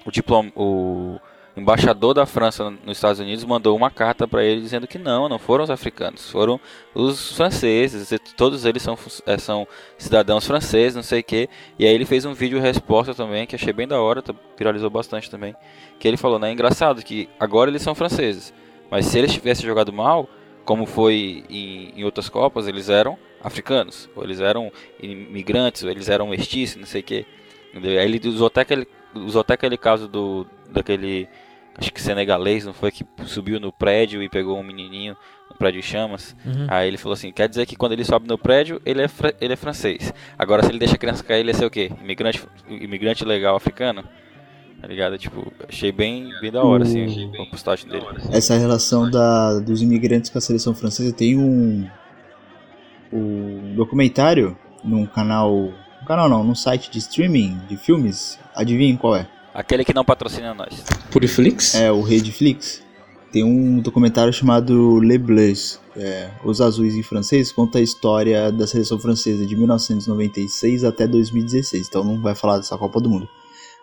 S3: o, diplom, o embaixador da França nos Estados Unidos mandou uma carta para ele dizendo que não, não foram os africanos, foram os franceses. Todos eles são, eh, são cidadãos franceses, não sei o que. E aí ele fez um vídeo resposta também, que achei bem da hora, viralizou bastante também. Que ele falou, né? É engraçado que agora eles são franceses. Mas se eles tivessem jogado mal, como foi em, em outras Copas, eles eram africanos. Ou eles eram imigrantes, ou eles eram mestiços, não sei o que. Aí ele usou até aquele, usou até aquele caso do daquele acho que senegalês, não foi que subiu no prédio e pegou um menininho no prédio em chamas.
S4: Uhum.
S3: Aí ele falou assim, quer dizer que quando ele sobe no prédio, ele é, ele é francês. Agora se ele deixa a criança cair, ele é ser o quê? Imigrante, imigrante legal africano? Tá ligado? Tipo, achei bem, bem da hora, assim, a postagem dele.
S2: Essa relação da, dos imigrantes com a seleção francesa tem um, um documentário num canal. Um canal não, num site de streaming de filmes. Adivinhem qual é?
S3: Aquele que não patrocina nós.
S5: Puriflix?
S2: É o Redflix. Tem um documentário chamado Les Bleus, é, Os Azuis em francês, conta a história da seleção francesa de 1996 até 2016. Então não vai falar dessa Copa do Mundo.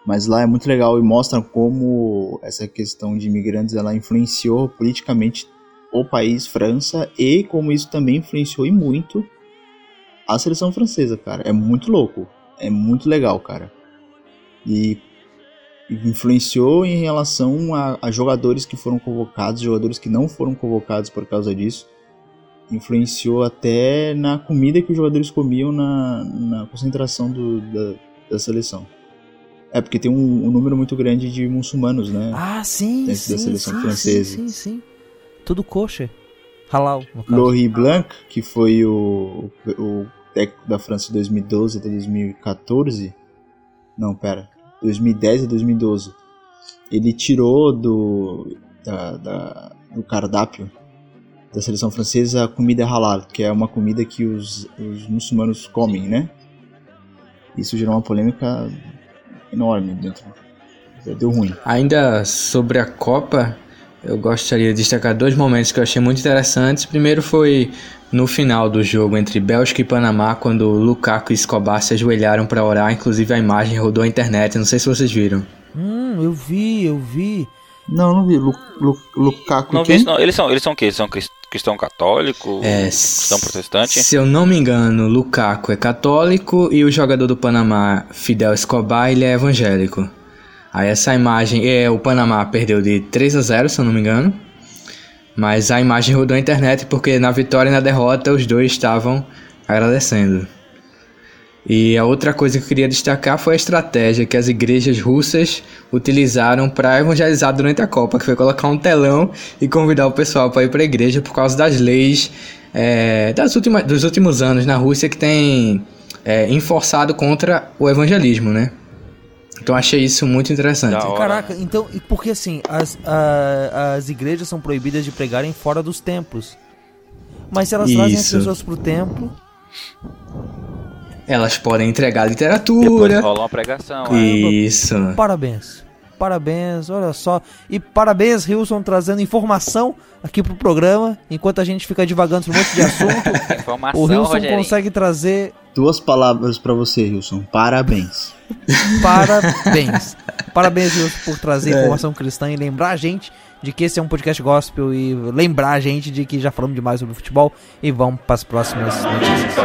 S2: Mas lá é muito legal e mostra como essa questão de imigrantes ela influenciou politicamente o país França e como isso também influenciou e muito a seleção francesa, cara. É muito louco. É muito legal, cara. E influenciou em relação a, a jogadores que foram convocados, jogadores que não foram convocados por causa disso. Influenciou até na comida que os jogadores comiam na, na concentração do, da, da seleção. É, porque tem um, um número muito grande de muçulmanos, né?
S4: Ah, sim,
S2: Dentro
S4: sim,
S2: da seleção
S4: sim,
S2: francesa.
S4: sim, sim, sim. Tudo coxa. Halal, no caso.
S2: Laurie Blanc, que foi o, o técnico da França de 2012 até 2014. Não, pera. 2010 a 2012. Ele tirou do, da, da- do cardápio da seleção francesa a comida halal, que é uma comida que os, os muçulmanos comem, né? Isso gerou uma polêmica enorme dentro. Deu ruim.
S5: Ainda sobre a Copa, eu gostaria de destacar dois momentos que eu achei muito interessantes. Primeiro foi no final do jogo entre Bélgica e Panamá, quando Lukaku e Escobar se ajoelharam para orar. Inclusive a imagem rodou a internet, não sei se vocês viram.
S4: Hum, eu vi, eu vi.
S2: Não, não vi. Lu, Lu, Lukaku
S3: Não vi isso, não. Eles são, eles são o quê? Eles são cris- cristão católico?
S5: É,
S3: cristão protestante?
S5: Se eu não me engano, Lukaku é católico e o jogador do Panamá, Fidel Escobar, ele é evangélico. Aí essa imagem, é, o Panamá perdeu de 3 a 0, se eu não me engano. Mas a imagem rodou a internet porque na vitória e na derrota os dois estavam agradecendo. E a outra coisa que eu queria destacar foi a estratégia que as igrejas russas utilizaram para evangelizar durante a Copa, que foi colocar um telão e convidar o pessoal para ir para a igreja por causa das leis é, das últimas, dos últimos anos na Rússia que tem é, enforçado contra o evangelismo, né? Então achei isso muito interessante.
S4: Caraca, então, porque assim, as, a- as igrejas são proibidas de pregarem fora dos templos. Mas se elas trazem as
S5: Isso.
S4: pessoas pro templo,
S5: Elas podem entregar
S3: Depois
S5: literatura.
S3: rola uma pregação. é.
S5: Isso.
S4: parabéns. Parabéns, olha só. E parabéns, Wilson, trazendo informação aqui pro programa. Enquanto a gente fica divagando sobre um monte de assunto,
S3: Informação,
S4: o Wilson
S3: Rogerinho.
S4: consegue trazer
S2: Duas palavras pra você, Wilson. Parabéns.
S4: Parabéns. Parabéns, Wilson, por trazer
S5: É.
S4: informação cristã e lembrar a gente de que esse é um podcast gospel e lembrar a gente de que já falamos demais sobre futebol e vamos para as próximas notícias.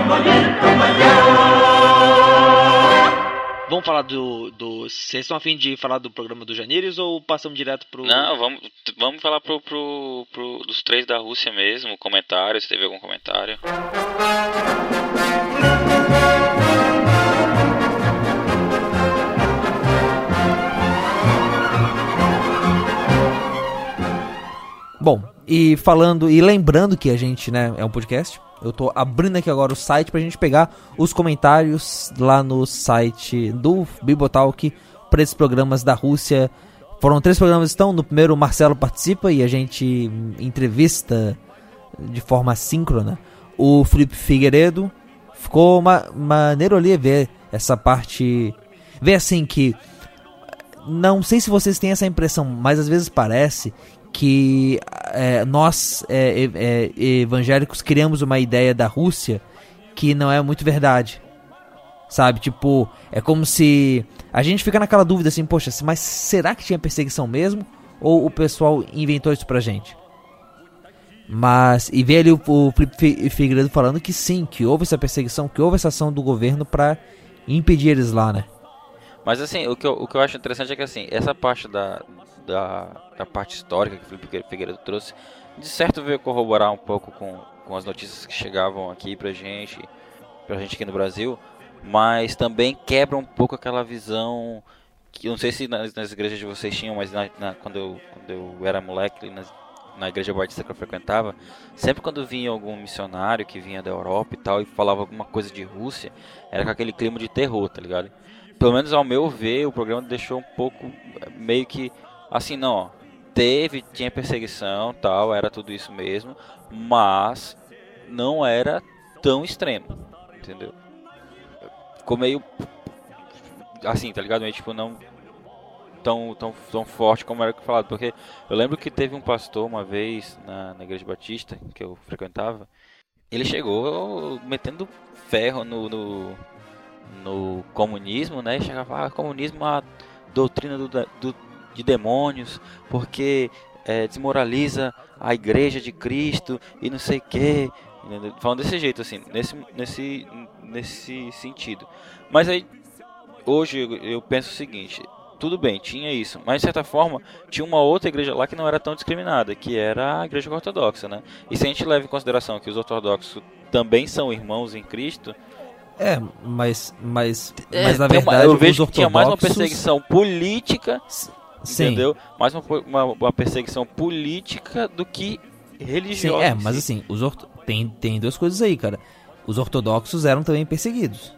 S1: Vamos falar do. do vocês estão afim de falar do programa do Janires ou passamos direto pro.
S3: Não, vamos, vamos falar pro, pro, pro- dos três da Rússia mesmo, comentário, se teve algum comentário.
S4: E falando e lembrando que a gente, né, é um podcast. Eu tô abrindo aqui agora o site pra gente pegar os comentários lá no site do Bibotalk para esses programas da Rússia. Foram três programas estão. No primeiro o Marcelo participa e a gente entrevista de forma síncrona o Felipe Figueiredo. Ficou uma maneiro ali ver essa parte. Ver assim que. Não sei se vocês têm essa impressão, mas às vezes parece que é, nós é, e- é, evangélicos criamos uma ideia da Rússia que não é muito verdade. Sabe? Tipo, é como se. A gente fica naquela dúvida assim, poxa, mas será que tinha perseguição mesmo? Ou o pessoal inventou isso pra gente? Mas. E ver ali o, o Felipe Fi- Figueiredo falando que sim, que houve essa perseguição, que houve essa ação do governo pra impedir eles lá, né?
S3: Mas assim, o que, eu, o que eu acho interessante é que assim, essa parte da, da, da parte histórica que o Felipe Figueiredo trouxe, de certo veio corroborar um pouco com, com as notícias que chegavam aqui pra gente, pra gente aqui no Brasil, mas também quebra um pouco aquela visão que não sei se nas, nas igrejas de vocês tinham, mas na, na- quando, eu, quando eu era moleque, nas, na igreja batista que eu frequentava, sempre quando vinha algum missionário que vinha da Europa e tal e falava alguma coisa de Rússia, era com aquele clima de terror, tá ligado? Pelo menos ao meu ver, o programa deixou um pouco eh, meio que assim, não, teve, tinha perseguição, tal, era tudo isso mesmo, mas não era tão extremo, entendeu? Ficou meio assim, tá ligado? Meio tipo não tão, tão, tão forte como era que falado. Porque eu lembro que teve um pastor uma vez na, na igreja batista que eu frequentava. Ele chegou metendo ferro no, no, no comunismo, né? E chegava, ah, comunismo é uma doutrina do, do, de demônios, porque é, desmoraliza a igreja de Cristo e não sei o que. Falando desse jeito, assim, nesse, nesse, nesse sentido. Mas aí, hoje eu, penso o seguinte: tudo bem, tinha isso, mas de certa forma tinha uma outra igreja lá que não era tão discriminada, que era a igreja ortodoxa, né? E se a gente leva em consideração que os ortodoxos também são irmãos em Cristo,
S4: É, mas. Mas,
S3: é,
S4: mas na
S3: tem uma-
S4: verdade.
S3: eu vejo que tinha mais uma perseguição política,
S4: Sim,
S3: entendeu? Mais uma, uma, uma perseguição política do que
S4: sim,
S3: religiosa.
S4: é,
S3: em
S4: mas
S3: si.
S4: assim, os orto... tem, tem duas coisas aí, cara. Os ortodoxos eram também perseguidos.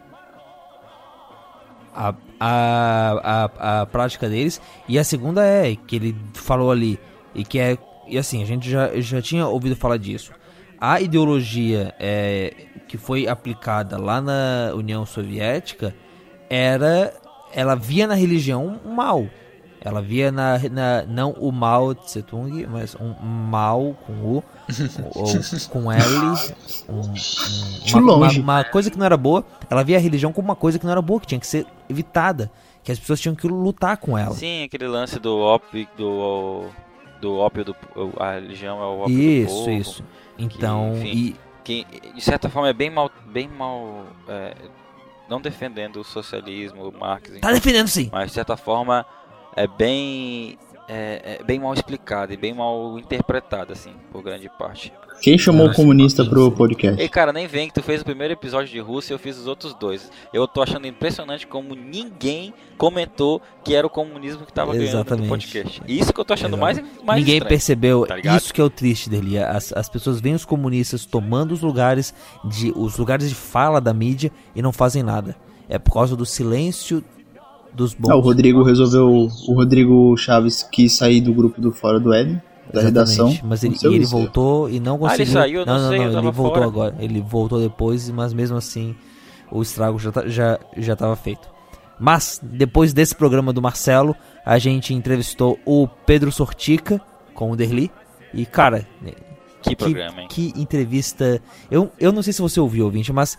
S4: A, a, a, a prática deles. E a segunda é, que ele falou ali, e que é. E assim, a gente já, já tinha ouvido falar disso. A ideologia é, que foi aplicada lá na União Soviética era. Ela via na religião um mal. Ela via na, na não o Mao Tse Tung, mas um mal com U ou com L, um- um-
S2: De
S4: uma, uma,
S2: longe.
S4: uma coisa que não era boa. Ela via a religião como uma coisa que não era boa, que tinha que ser evitada, que as pessoas tinham que lutar com ela.
S3: Sim, aquele lance do ópio do, do ópio do a religião é o ópio do
S4: Isso,
S3: povo,
S4: isso. Então,
S3: enfim,
S4: e
S3: que de certa forma é bem mal, bem mal, é, não defendendo o socialismo, o Marx,
S4: tá
S3: enfim,
S4: defendendo sim.
S3: mas de certa forma é bem é, é bem mal explicado e bem mal interpretado assim por grande parte.
S2: Quem chamou o comunista pro podcast?
S3: Ei, cara, nem vem que tu fez o primeiro episódio de Rússia, eu fiz os outros dois. Eu tô achando impressionante como ninguém comentou que era o comunismo que tava ganhando
S4: Exatamente.
S3: no podcast. Isso que eu tô achando mais, mais
S4: Ninguém
S3: estranho.
S4: percebeu.
S3: tá
S4: isso que é o triste dele. As, as pessoas veem os comunistas tomando os lugares de os lugares de fala da mídia e não fazem nada. É por causa do silêncio dos bons.
S2: Ah, o Rodrigo resolveu. O Rodrigo Chaves quis sair do grupo do Fora do Éden, da redação.
S4: Exatamente, Mas ele, e ele voltou e não
S3: Ah, ele
S4: conseguiu.
S3: saiu? Eu não sei, eu
S4: ele voltou
S3: fora.
S4: agora. Ele voltou depois, mas mesmo assim o estrago já, tá- já, já tava feito. Mas, depois desse programa do Marcelo, a gente entrevistou o Pedro Sortica com o Derli. E, cara,
S3: Que programa, hein?
S4: que entrevista. Eu, eu não sei se você ouviu, ouvinte, mas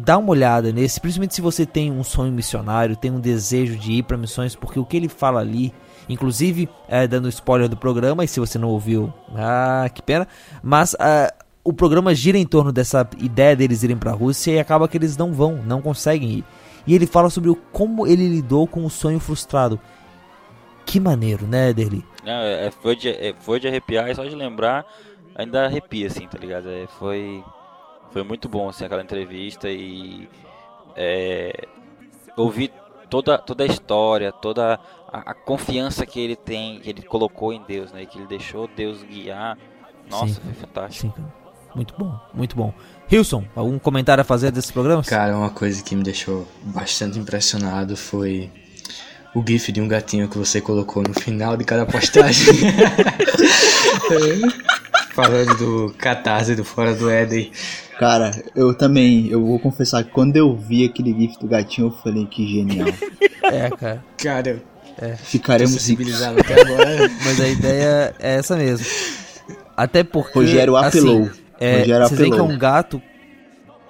S4: dá uma olhada nesse, principalmente se você tem um sonho missionário, tem um desejo de ir para missões, porque o que ele fala ali, inclusive é, dando spoiler do programa, e se você não ouviu, ah, que pena, mas ah, o programa gira em torno dessa ideia deles irem para a Rússia e acaba que eles não vão, não conseguem ir. E ele fala sobre o, como ele lidou com o sonho frustrado. Que maneiro, né, Derli?
S3: Não, é, é- foi, de, é, foi de arrepiar e só de lembrar ainda arrepia, assim, tá ligado? É, foi, foi muito bom, assim, aquela entrevista e é, ouvir toda, toda a história, toda a, a confiança que ele tem, que ele colocou em Deus, né? Que ele deixou Deus guiar. Nossa,
S4: Sim.
S3: foi fantástico.
S4: Sim. Muito bom, muito bom. Hilson, algum comentário a fazer desses programas?
S5: Cara, uma coisa que me deixou bastante impressionado foi o gif de um gatinho que você colocou no final de cada postagem. Falando do Catarse do Fora do Éden.
S2: Cara, eu também, eu vou confessar que quando eu vi aquele gif do gatinho, eu falei que genial.
S4: É, cara.
S5: Cara, tô
S2: Ficaremos
S5: sensibilizado até agora.
S4: Mas a ideia é essa mesmo. Até porque.
S2: Rogério apelou.
S4: Assim, é,
S2: Rogério
S4: vocês veem que é
S2: apelou.
S4: um gato.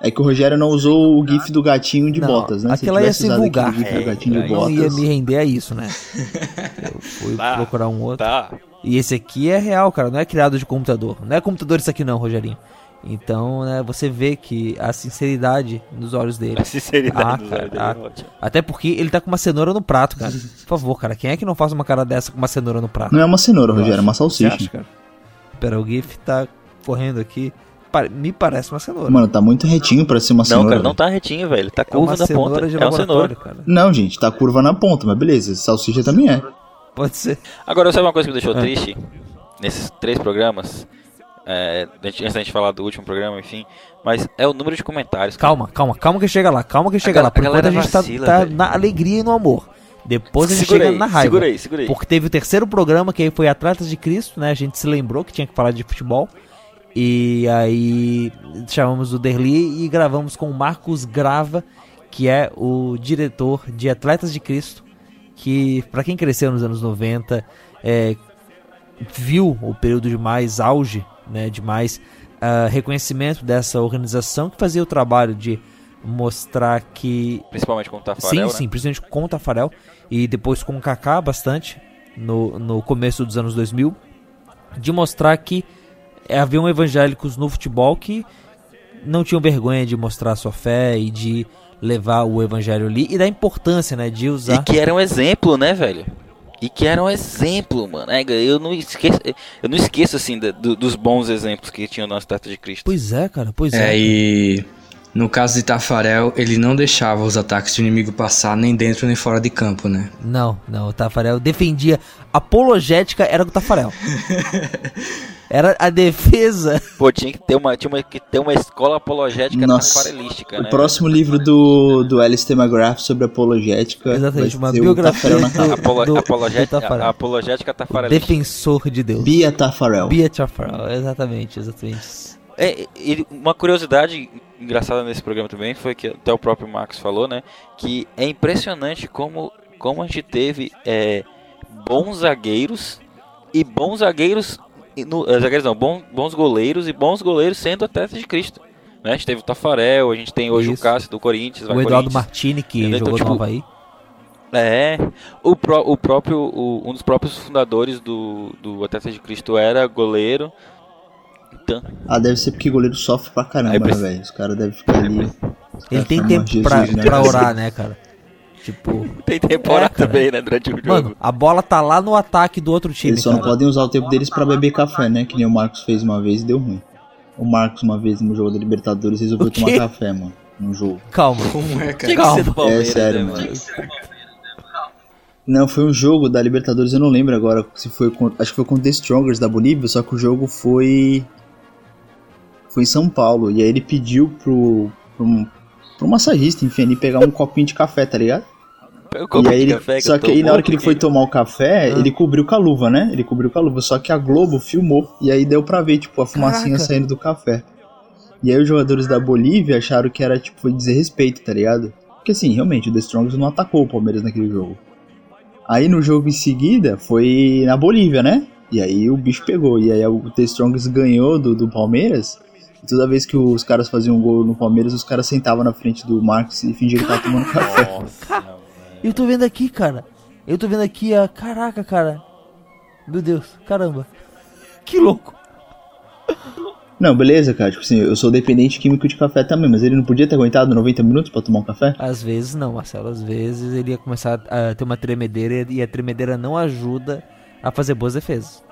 S2: É que o Rogério não usou o gif do gatinho de
S4: Não,
S2: botas, né?
S4: Aquela ia ser vulgar.
S2: gif do
S3: É,
S2: gatinho de
S3: aí
S4: Não ia
S2: botas.
S4: me render a isso, né? Eu fui
S3: Tá.
S4: procurar um outro.
S3: Tá.
S4: E esse aqui é real, cara. Não é criado de computador. Não é computador isso aqui, não, Rogerinho. Então, né, você vê que a sinceridade nos olhos dele.
S3: A sinceridade
S4: Ah,
S3: dos
S4: cara,
S3: olhos dele
S4: ah.
S3: é ótima.
S4: Até porque ele tá com uma cenoura no prato, cara. Por favor, cara. Quem é que não faz uma cara dessa com uma cenoura no prato?
S2: Não é uma cenoura, Rogério, é uma
S4: Você acha,
S2: salsicha.
S4: cara? Pera, o GIF tá correndo aqui. Me parece uma cenoura.
S2: Mano, tá muito retinho pra ser uma
S3: Não,
S2: cenoura.
S3: cara, não tá retinho, velho. Tá
S4: é uma
S3: curva na
S4: cenoura
S3: ponta.
S4: de
S3: É um
S4: laboratório,
S3: cenoura.
S4: cara.
S2: Não, gente, tá curva na ponta, mas beleza, salsicha também é.
S4: Pode ser.
S3: Agora, sabe uma coisa que me deixou
S4: Ah.
S3: triste? Nesses três programas, é, antes da gente falar do último programa, enfim, mas é o número de comentários. cara.
S4: Calma, calma, calma que chega lá. Calma que chega
S3: gal-
S4: lá. Por
S3: a
S4: enquanto a gente tá,
S3: vacila,
S4: tá
S3: velho.
S4: na alegria e no amor. Depois a gente
S3: Segura
S4: chega
S3: aí,
S4: na raiva.
S3: segura aí, segura aí.
S4: Porque teve o terceiro programa, que aí foi Atletas de Cristo, né? A gente se lembrou que tinha que falar de futebol. E aí chamamos o Derli e gravamos com o Marcos Grava, que é o diretor de Atletas de Cristo, que para quem cresceu nos anos 90, é, viu o período de mais auge, né, de mais ah, reconhecimento dessa organização que fazia o trabalho de mostrar que
S3: Principalmente com o Tafarel,
S4: sim,
S3: né?
S4: sim, principalmente com o Tafarel e depois com o Kaká bastante no, no começo dos anos 2000, de mostrar que haviam evangélicos no futebol que não tinham vergonha de mostrar sua fé e de levar o evangelho ali e da importância, né, de
S3: E
S4: usar
S3: que era um exemplo, né, velho? E que era um exemplo, mano. É, eu não esqueço, eu não esqueço assim do- dos bons exemplos que tinham na Estátua de Cristo.
S4: Pois é, cara, pois é.
S5: É, e no caso de Tafarel, ele não deixava os ataques do inimigo passar nem dentro nem fora de campo, né?
S4: Não, não, o Tafarel defendia apologética era do Tafarel. Era a defesa.
S3: Pô, tinha que ter uma, tinha uma- que ter uma escola apologética
S2: Nossa,
S3: tafarelística,
S2: O
S3: né?
S2: próximo livro do, do Alistair McGrath sobre apologética.
S4: Exatamente,
S2: vai
S4: uma
S2: ser o
S4: biografia
S2: na capa.
S3: Apolo,
S4: do-
S3: apologética,
S4: do Tafarel.
S3: a apologética tafarelística.
S4: Defensor de Deus.
S2: Bia Tafarel.
S4: Bia Tafarel, exatamente, exatamente.
S3: É, e uma curiosidade engraçada nesse programa também foi que até o próprio Marcos falou, né? Que é impressionante como, como a gente teve é, bons zagueiros e bons zagueiros. No, eh, zagueiros não, bons, bons goleiros e bons goleiros sendo atleta de Cristo. Né? A gente teve o Tafarel, a gente tem hoje
S4: Isso.
S3: o Cássio do Corinthians. vai
S4: O Eduardo
S3: Corinthians.
S4: Martini, que
S3: Entendeu?
S4: jogou
S3: Então,
S4: no
S3: tipo,
S4: Havaí.
S3: É, o, pró o próprio, o- um dos próprios fundadores do, do Atleta de Cristo era goleiro. Então,
S2: Ah, deve ser porque goleiro sofre pra caramba, né, velho? Os caras devem ficar ali.
S4: Ele
S2: caras
S4: tem tempo
S2: Jesus,
S4: pra,
S2: né?
S4: pra orar, né, cara? Tipo,
S3: tem temporada
S4: É,
S3: também, né, durante o jogo.
S4: mano, a bola tá lá no ataque do outro time,
S2: Eles só não
S4: cara.
S2: podem usar o tempo deles pra beber café, né? Que nem o Marcos fez uma vez e deu ruim. O Marcos, uma vez no jogo da Libertadores, resolveu tomar café, mano. No jogo.
S4: Calma.
S5: Como é, cara?
S3: que
S4: Calma.
S3: do Palmeiras,
S2: É sério,
S3: né,
S2: mano. Não, foi um jogo da Libertadores, eu não lembro agora se foi com, acho que foi com The Strongers da Bolívia, só que o jogo foi foi em São Paulo e aí ele pediu pro pro, um- pro massagista, enfim, ele pegar um copinho de café, tá ligado? E aí
S3: de
S2: ele,
S3: café
S2: só que aí na hora que ele foi tomar o café,
S4: Ah.
S2: ele cobriu com a luva, né? Ele cobriu com a luva, só que a Globo filmou e aí deu pra ver tipo a fumacinha
S4: Caraca.
S2: saindo do café. E aí os jogadores da Bolívia acharam que era tipo foi dizer respeito, tá ligado? Porque assim, realmente o The Strongers não atacou o Palmeiras naquele jogo. Aí no jogo em seguida foi na Bolívia, né? E aí o bicho pegou. E aí o The Strongers ganhou do, do Palmeiras. E toda vez que os caras faziam um gol no Palmeiras, os caras sentavam na frente do Marcos e fingiam que tava tomando café.
S3: Nossa.
S4: Eu tô vendo aqui, cara. Eu tô vendo aqui a. Caraca, cara. Meu Deus, caramba. Que louco.
S2: Não, beleza, cara. Tipo assim, eu sou dependente químico de café também, mas ele não podia ter aguentado 90 minutos pra tomar um café?
S4: Às vezes não, Marcelo. Às vezes ele ia começar a ter uma tremedeira e a tremedeira não ajuda a fazer boas defesas.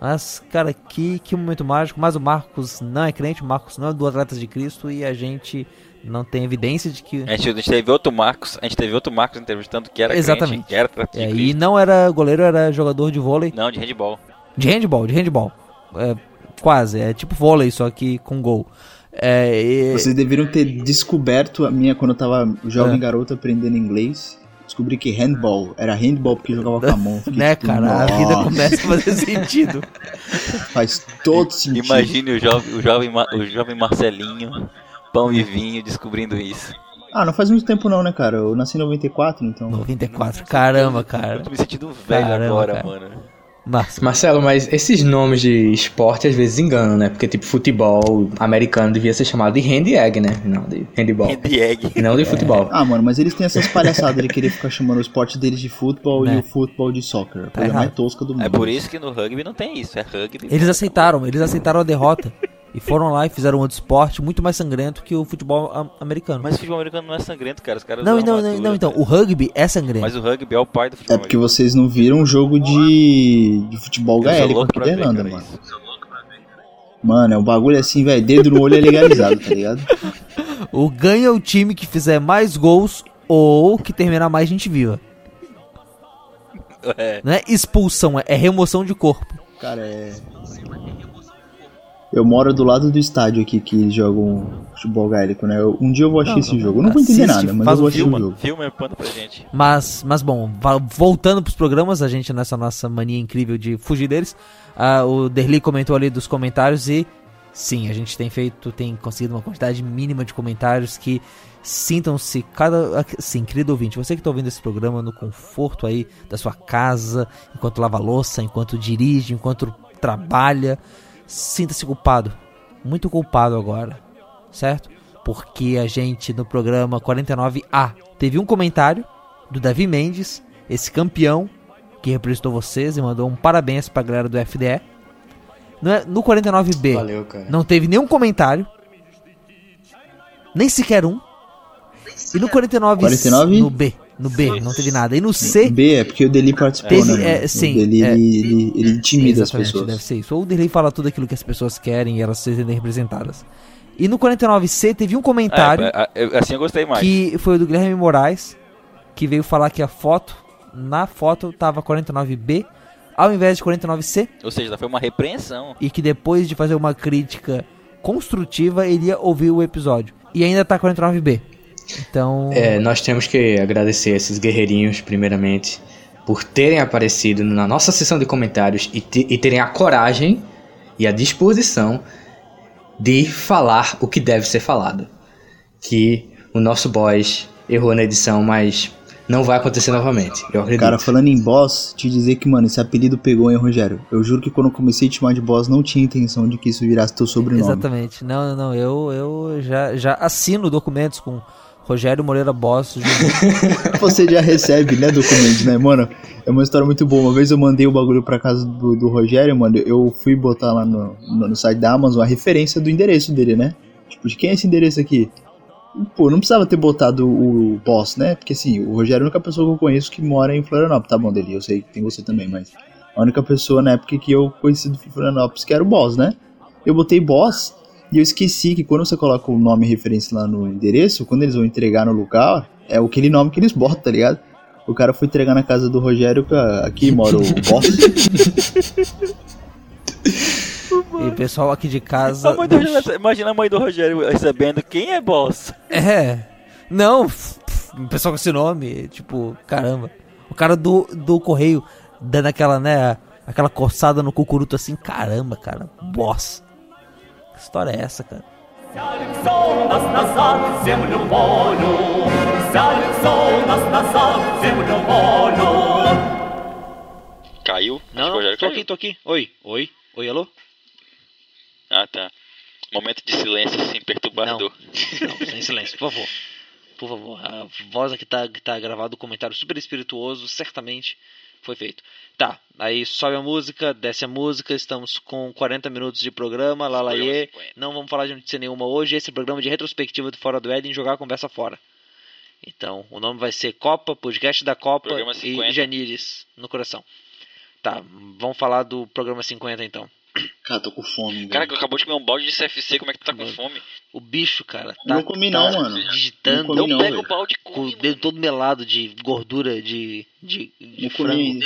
S4: Mas, cara, que, que momento mágico. Mas o Marcos não é crente, o Marcos não é do Atletas de Cristo e a gente não tem evidência de que.
S3: A gente, a gente teve outro Marcos, a gente teve outro Marcos entrevistando que era
S4: Exatamente.
S3: crente, que era
S4: É, e não era goleiro, era jogador de vôlei.
S3: Não, de handball.
S4: De handball, de handball. É, quase, é tipo vôlei, só que com gol. É, e-
S2: Vocês deveriam ter descoberto a minha quando eu tava jovem
S4: É.
S2: garoto aprendendo inglês. Descobri que handball era handball porque jogava com a mão. Fiquei
S4: né,
S2: tipo,
S4: cara? A vida
S2: "Nossa,
S4: começa a fazer sentido.
S2: Faz todo sentido.
S3: Imagine o jovem, o, jovem, o jovem Marcelinho, pão e vinho, descobrindo isso.
S2: Ah, não faz muito tempo não, né, cara? Eu nasci em 94, então.
S4: 94, caramba,
S3: Eu
S4: cara.
S3: tô me sentindo velho
S4: Caramba,
S3: agora,
S4: cara.
S3: mano.
S5: Marcelo, mas esses nomes de esporte às vezes enganam, né? Porque, tipo, futebol americano devia ser chamado de hand egg, né? Não, de handball.
S3: Hand egg.
S5: E não de futebol.
S2: Ah, mano, mas eles têm essas palhaçadas de querer ficar chamando o esporte deles de futebol
S4: Né.
S2: e o futebol de soccer. A coisa
S4: errado.
S2: mais tosca do mundo.
S3: É por isso que no rugby não tem isso, é rugby.
S4: eles aceitaram, eles aceitaram a derrota. E foram lá e fizeram outro esporte muito mais sangrento que o futebol am- americano.
S3: Mas o futebol americano não é sangrento, cara. Os caras
S4: não, não, não,
S3: armadura,
S4: não, então, o rugby é sangrento.
S3: Mas o rugby é o pai do futebol
S2: É porque vocês não viram um jogo de, de futebol gaélico
S3: louco
S2: aqui
S3: pra
S2: da
S3: ver,
S2: Irlanda,
S3: cara,
S2: mano.
S3: isso.
S2: Mano, é um bagulho assim, velho. Dedo no olho é legalizado, tá ligado?
S4: O ganha o time que fizer mais gols ou que terminar mais gente viva.
S3: É.
S4: Não é expulsão, é- é remoção de corpo.
S2: Cara, é. Eu moro do lado do estádio aqui que jogam futebol gaélico, né? Eu- um dia eu vou assistir esse jogo. Eu não vou entender
S4: Assiste,
S2: nada, mas
S4: faz
S2: eu vou assistir o jogo.
S3: filma manda pra gente.
S4: Mas, mas bom, voltando pros programas, a gente nessa nossa mania incrível de fugir deles. ah, o Derli comentou ali dos comentários e sim, a gente tem feito, tem conseguido uma quantidade mínima de comentários que sintam-se cada. Sim, querido ouvinte, você que está ouvindo esse programa no conforto aí da sua casa, enquanto lava louça, enquanto dirige, enquanto trabalha, sinta-se culpado. Muito culpado agora, certo? Porque a gente no programa 49A teve um comentário do Davi Mendes, esse campeão que representou vocês e mandou um parabéns pra galera do FDE. No, no 49B
S5: Valeu, cara.
S4: não teve nenhum comentário, nem sequer um. E no 49,
S2: 49?
S4: no B, no B não teve nada. E no C
S2: B é porque o Deli participou,
S4: Teve,
S2: né?
S4: é, sim,
S2: o Deli,
S4: é.
S2: ele, ele, ele intimida as pessoas.
S4: deve ser isso. Ou o Derlei fala tudo aquilo que as pessoas querem e elas se sentem representadas. E no 49C teve um comentário
S3: É, é, é, assim eu gostei mais.
S4: que foi o do Guilherme Moraes, que veio falar que a foto, na foto tava 49B, ao invés de 49C,
S3: Ou seja, foi uma repreensão.
S4: e que depois de fazer uma crítica construtiva, ele ia ouvir o episódio. E ainda tá 49B. Então,
S5: É, nós temos que agradecer esses guerreirinhos, primeiramente, por terem aparecido na nossa sessão de comentários e, te- e terem a coragem e a disposição de falar o que deve ser falado. Que o nosso boss errou na edição, mas não vai acontecer novamente. Eu acredito.
S2: Cara, falando em boss, te dizer que, mano, esse apelido pegou, hein, Rogério? Eu juro que quando eu comecei a te chamar de boss, não tinha intenção de que isso virasse teu sobrenome.
S4: exatamente. Não, não, não. Eu, eu já, já assino documentos com Rogério Moreira Boss.
S2: Você já recebe, né, documento, né, mano? É uma história muito boa. Uma vez eu mandei o bagulho pra casa do, do Rogério, mano. Eu fui botar lá no, no, no site da Amazon a referência do endereço dele, né? Tipo, de quem é esse endereço aqui? Pô, não precisava ter botado o boss, né? Porque assim, o Rogério é a única pessoa que eu conheço que mora em Florianópolis. Tá bom, dele, eu sei que tem você também, mas. A única pessoa na época que eu conheci do Florianópolis que era o boss, né? Eu botei boss e eu esqueci que quando você coloca o nome e referência lá no endereço, quando eles vão entregar no lugar, é aquele nome que eles botam, tá ligado? O cara foi entregar na casa do Rogério, que aqui mora o boss.
S4: e o pessoal aqui de
S3: A
S4: casa.
S3: do Rogério- imagina a mãe do Rogério recebendo quem é boss.
S4: É. Não, o pessoal com esse nome, tipo, caramba. O cara do, do correio dando aquela, né, aquela coçada no cucuruto assim, caramba, cara, boss. Que história é essa, cara?
S3: Caiu?
S1: Não,
S3: Acho
S1: tô aqui, tô aqui. Oi, oi, oi, alô?
S3: Ah, tá. Momento de silêncio sem assim, perturbador.
S1: Não, não, sem silêncio, por favor. Por favor, a voz aqui tá, tá gravada, um comentário super espirituoso, certamente foi feito. Tá, aí sobe a música, desce a música, estamos com 40 minutos de programa, lalaiê. Não vamos falar de notícia nenhuma hoje, esse é o programa de retrospectiva do Fora do Éden, jogar a conversa fora. Então, o nome vai ser Copa, podcast da Copa e
S3: 50.
S1: Janires no coração. Tá, vamos falar do programa 50 então.
S2: Cara, tô com fome,
S3: Cara,
S2: velho.
S3: que acabou de comer um balde de CFC, como é que tu tá com fome?
S1: O bicho, cara, tá,
S2: Não comi
S1: tá
S2: não, mano.
S1: digitando,
S2: Não comi não,
S3: pega
S2: velho.
S3: o balde e
S1: com o dedo todo melado de gordura de, de, de
S2: Não
S1: frango.
S2: comi.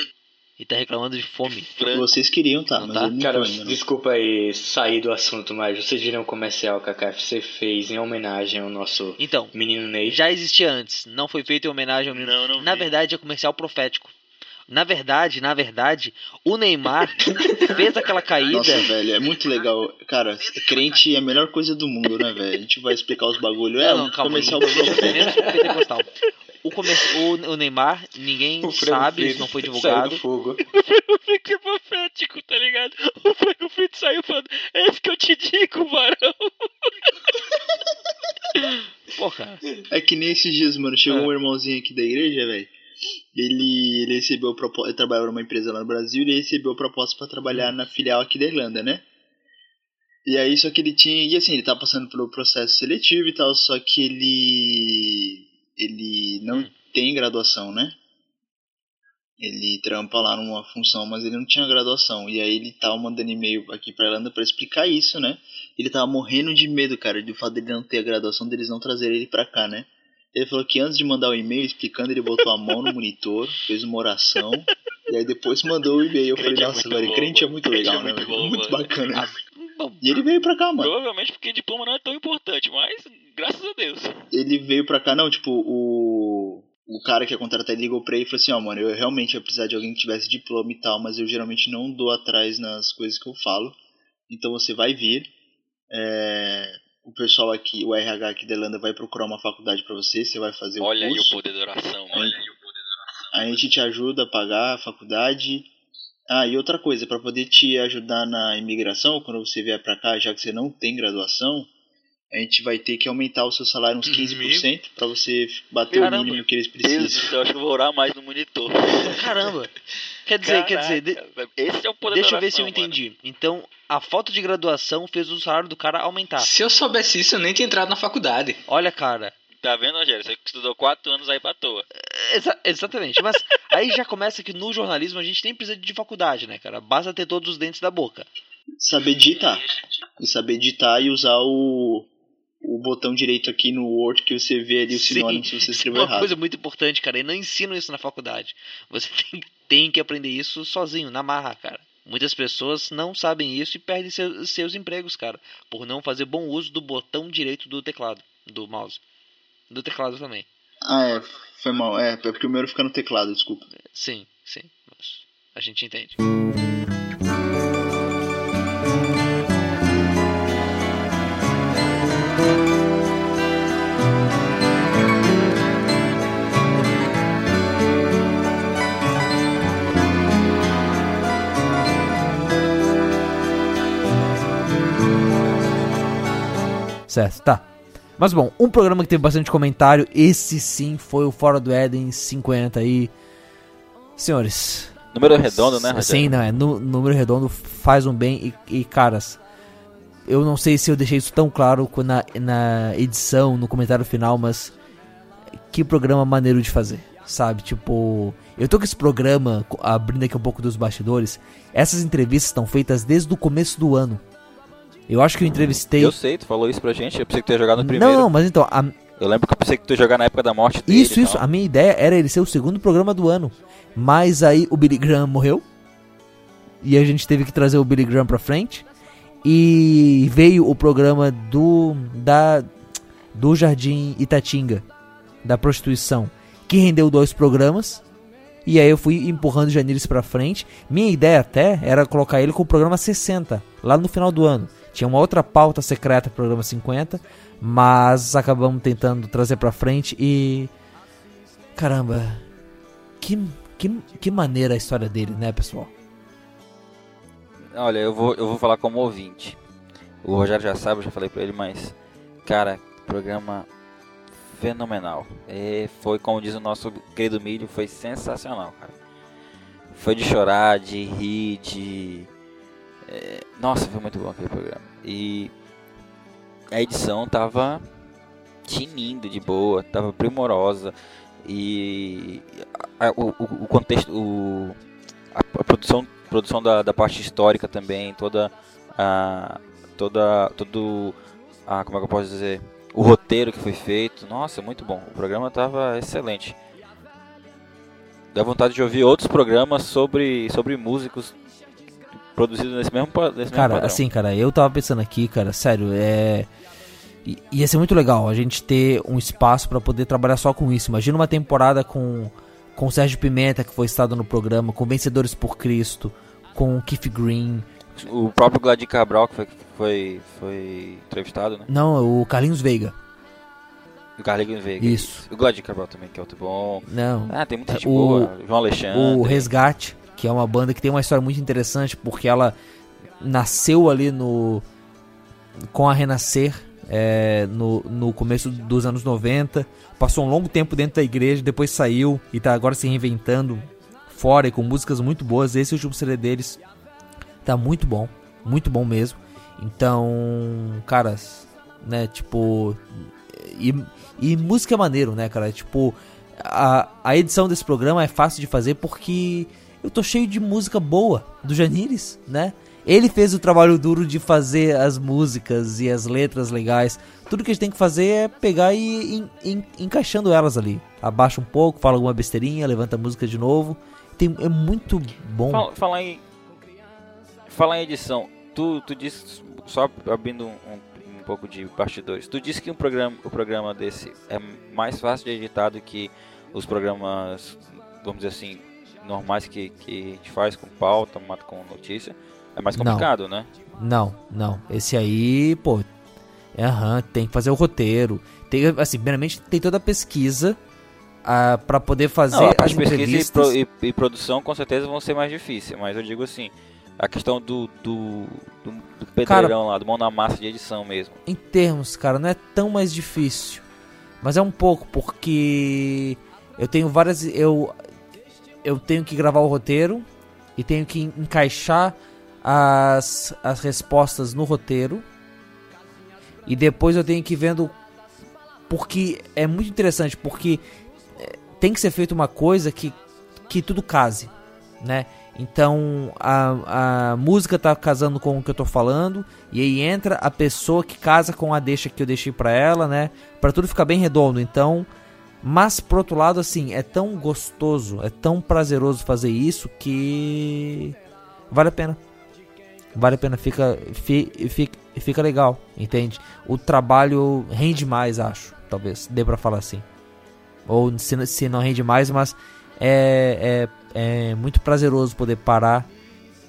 S1: E tá reclamando de fome.
S3: frango.
S2: Vocês queriam, tá,
S1: Não
S2: mas
S1: tá?
S2: eu não
S5: Cara,
S2: não.
S5: desculpa aí sair do assunto, mas vocês viram o comercial que a KFC fez em homenagem ao nosso
S1: Então,
S5: menino Ney?
S1: já existia antes, não foi feito em homenagem ao menino.
S3: Não, não
S1: Na
S3: vi.
S1: verdade, é comercial profético. Na verdade, na verdade, o Neymar fez aquela caída.
S2: Nossa, velho, é muito legal. Cara, crente é a melhor coisa do mundo, né, velho? A gente vai explicar os bagulho. É,
S1: Não, não, calma,
S2: comercial profético.
S1: pentecostal. O, comer... o, Neymar, ninguém sabe, isso não foi
S5: saiu
S1: divulgado.
S5: do fogo.
S3: O frango é profético, tá ligado? O frango frito saiu falando, é isso que eu te digo, varão.
S1: Pô, cara,
S2: É que nem esses dias, mano, chegou
S1: É.
S2: um irmãozinho aqui da igreja, velho. Ele, ele recebeu proposta. Ele trabalhava numa empresa lá no Brasil e ele recebeu proposta pra trabalhar na filial aqui da Irlanda, né? E aí, só que ele tinha. E assim, ele tava passando pelo processo seletivo e tal, só que ele. Ele não
S1: Hum.
S2: tem graduação, né? Ele trampa lá numa função, mas ele não tinha graduação. E aí ele tava mandando e-mail aqui pra Irlanda pra explicar isso, né? Ele tava morrendo de medo, cara, do fato dele não ter a graduação, deles não trazerem ele pra cá, né? Ele falou que antes de mandar o e-mail explicando, ele botou a mão no monitor, fez uma oração, e aí depois mandou o e-mail. Eu falei,
S3: Crente é
S2: nossa,
S3: muito
S2: velho,
S3: bom,
S2: crente é muito
S3: Crente é
S2: legal, né?
S3: muito
S2: velho?
S3: bom,
S2: muito
S3: mano.
S2: bacana.
S1: bom,
S2: E ele veio pra cá, mano.
S3: Provavelmente porque diploma não é tão importante, mas graças a Deus.
S2: Ele veio pra cá, não, tipo, o. O cara que ia contratar ele ligou pra ele e falou assim, ó, mano, eu realmente ia precisar de alguém que tivesse diploma e tal, mas eu geralmente não dou atrás nas coisas que eu falo. Então você vai vir. é, O pessoal aqui, o RH aqui da Irlanda vai procurar uma faculdade pra você, você vai fazer o
S3: Olha aí o
S2: curso.
S3: poder da oração.
S2: Olha A gente te ajuda a pagar a faculdade. Ah, e outra coisa, para poder te ajudar na imigração, quando você vier pra cá, já que você não tem graduação, a gente vai ter que aumentar o seu salário uns 15% para você bater
S3: Caramba.
S2: o mínimo que eles
S3: Deus do
S2: precisam.
S3: céu, acho que eu vou orar mais no monitor.
S1: caramba. Quer dizer, quer dizer, de-
S3: Caraca, Esse é o poder
S1: deixa eu ver se eu
S3: oração, mano.
S1: entendi. Então, a falta de graduação fez o salário do cara aumentar.
S5: Se eu soubesse isso, eu nem tinha entrado na faculdade.
S1: Olha, cara.
S3: Tá vendo, Rogério? Você estudou quatro anos aí pra toa.
S1: Exa- exatamente. Mas aí já começa que no jornalismo a gente nem precisa de faculdade, né, cara? Basta ter todos os dentes da boca.
S2: Saber digitar. E saber digitar e usar o, o botão direito aqui no Word que você vê ali o
S1: Sim,
S2: sinônimo se você
S1: Isso é
S2: escreveu
S1: uma
S2: errado.
S1: coisa muito importante, cara. E não ensinam isso na faculdade. Você tem, tem que aprender isso sozinho, na marra, cara. Muitas pessoas não sabem isso e perdem seus, seus empregos, cara, por não fazer bom uso do botão direito do teclado, do mouse. Do teclado também.
S2: Ah, é, foi mal. É, é porque o meu fica no teclado, desculpa.
S1: Sim, sim. a gente entende.
S4: Certo, tá. Mas bom, um programa que teve bastante comentário, esse sim foi o Fora do Éden 50 aí. Senhores.
S3: Número redondo, né, Rogério?
S4: Sim, não, é. número redondo faz um bem e, e, caras. Eu não sei se eu deixei isso tão claro na, na edição, no comentário final, mas. Que programa maneiro de fazer, sabe? Tipo. Eu tô com esse programa, abrindo aqui um pouco dos bastidores. Essas entrevistas estão feitas desde o começo do ano. Eu acho que eu entrevistei.
S3: Eu sei, tu falou isso pra gente. Eu pensei que tu ia jogar no primeiro.
S4: Não, não, mas então, a,
S3: Eu lembro que eu pensei que tu ia jogar na época da morte dele.
S4: Isso, isso. A minha ideia era ele ser o segundo programa do ano. Mas aí o Billy Graham morreu. E a gente teve que trazer o Billy Graham pra frente. E veio o programa do. Da. Do Jardim Itatinga. Da prostituição. Que rendeu dois programas. E aí eu fui empurrando o Janiris pra frente. Minha ideia até era colocar ele com o programa 60. Lá no final do ano. Tinha uma outra pauta secreta pro programa 50. Mas acabamos tentando trazer pra frente e. Caramba. Que, que, que maneira a história dele, né, pessoal?
S3: Olha, eu vou, eu vou falar como ouvinte. O Rogério já sabe, eu já falei pra ele, mas. Cara, programa fenomenal. E foi, como diz o nosso querido Milho, foi sensacional, cara. Foi de chorar, de rir, de. É, nossa, foi muito bom aquele programa. E a edição tava tinindo de boa, tava primorosa. E a- o, o- contexto, o, a, a produção, produção da, da parte histórica também, toda a toda todo a, como é que eu posso dizer, o roteiro que foi feito. Nossa, muito bom. O programa tava excelente. Dá vontade de ouvir outros programas sobre sobre músicos produzidos nesse mesmo, nesse mesmo
S4: Cara,
S3: padrão.
S4: assim, cara, eu tava pensando aqui, cara, sério, é. Ia ser muito legal a gente ter um espaço pra poder trabalhar só com isso. Imagina uma temporada com com o Sérgio Pimenta, que foi estado no programa, com Vencedores por Cristo, com o Keith Green.
S3: O próprio Gladys Cabral que foi, foi, foi entrevistado, né?
S4: Não, o Carlinhos Veiga.
S3: O Carlinhos Veiga.
S4: Isso.
S3: O Gladys Cabral também, que é outro bom.
S4: Não.
S3: Ah, tem muita gente
S4: O-
S3: boa. João Alexandre.
S4: O Resgate, que é uma banda que tem uma história muito interessante, porque ela nasceu ali no. com a Renascer, é, no, no começo dos anos 90, passou um longo tempo dentro da igreja, depois saiu e tá agora se reinventando fora e com músicas muito boas. Esse último CD deles tá muito bom, muito bom mesmo. Então, caras, né, tipo. E, e música é maneiro, né, cara? Tipo, a, a edição desse programa é fácil de fazer porque eu tô cheio de música boa do Janires, né? Ele fez o trabalho duro de fazer as músicas e as letras legais. Tudo que a gente tem que fazer é pegar e en- encaixando elas ali. Abaixa um pouco, fala alguma besteirinha, levanta a música de novo. Tem, é muito bom.
S3: Fala- Falar em. Falar em edição, tu, tu disse, só abrindo um, um, um pouco de bastidores, tu disse que um programa, o programa desse é mais fácil de editar do que os programas, vamos dizer assim, normais que, que a gente faz com pauta, mata com notícia. É mais
S4: Não.
S3: complicado, né?
S4: Não, não. Esse aí, pô. É, aham, tem que fazer o roteiro. Tem, assim, primeiramente tem toda a pesquisa ah, para poder fazer
S3: Não,
S4: as
S3: pesquisa e, pro- e- e produção com certeza vão ser mais difíceis, mas eu digo assim, a questão do, do, do, do pedreirão lá, do mão na massa de edição mesmo.
S4: Em termos, cara, não é tão mais difícil. Mas é um pouco, porque eu tenho várias. Eu, eu tenho que gravar o roteiro e tenho que encaixar as, as respostas no roteiro. E depois eu tenho que ir vendo. Porque é muito interessante, porque é, tem que ser feita uma coisa que, que tudo case, né? Então a, a música tá casando com o que eu tô falando, e aí entra a pessoa que casa com a deixa que eu deixei pra ela, né? Pra tudo ficar bem redondo. Então, mas por outro lado, assim, é tão gostoso, é tão prazeroso fazer isso que vale a pena. Vale a pena, fica, fi- fica, fica legal, entende? O trabalho rende mais, acho, talvez, dê pra falar assim. Ou se, se não rende mais, mas é, é, é muito prazeroso poder parar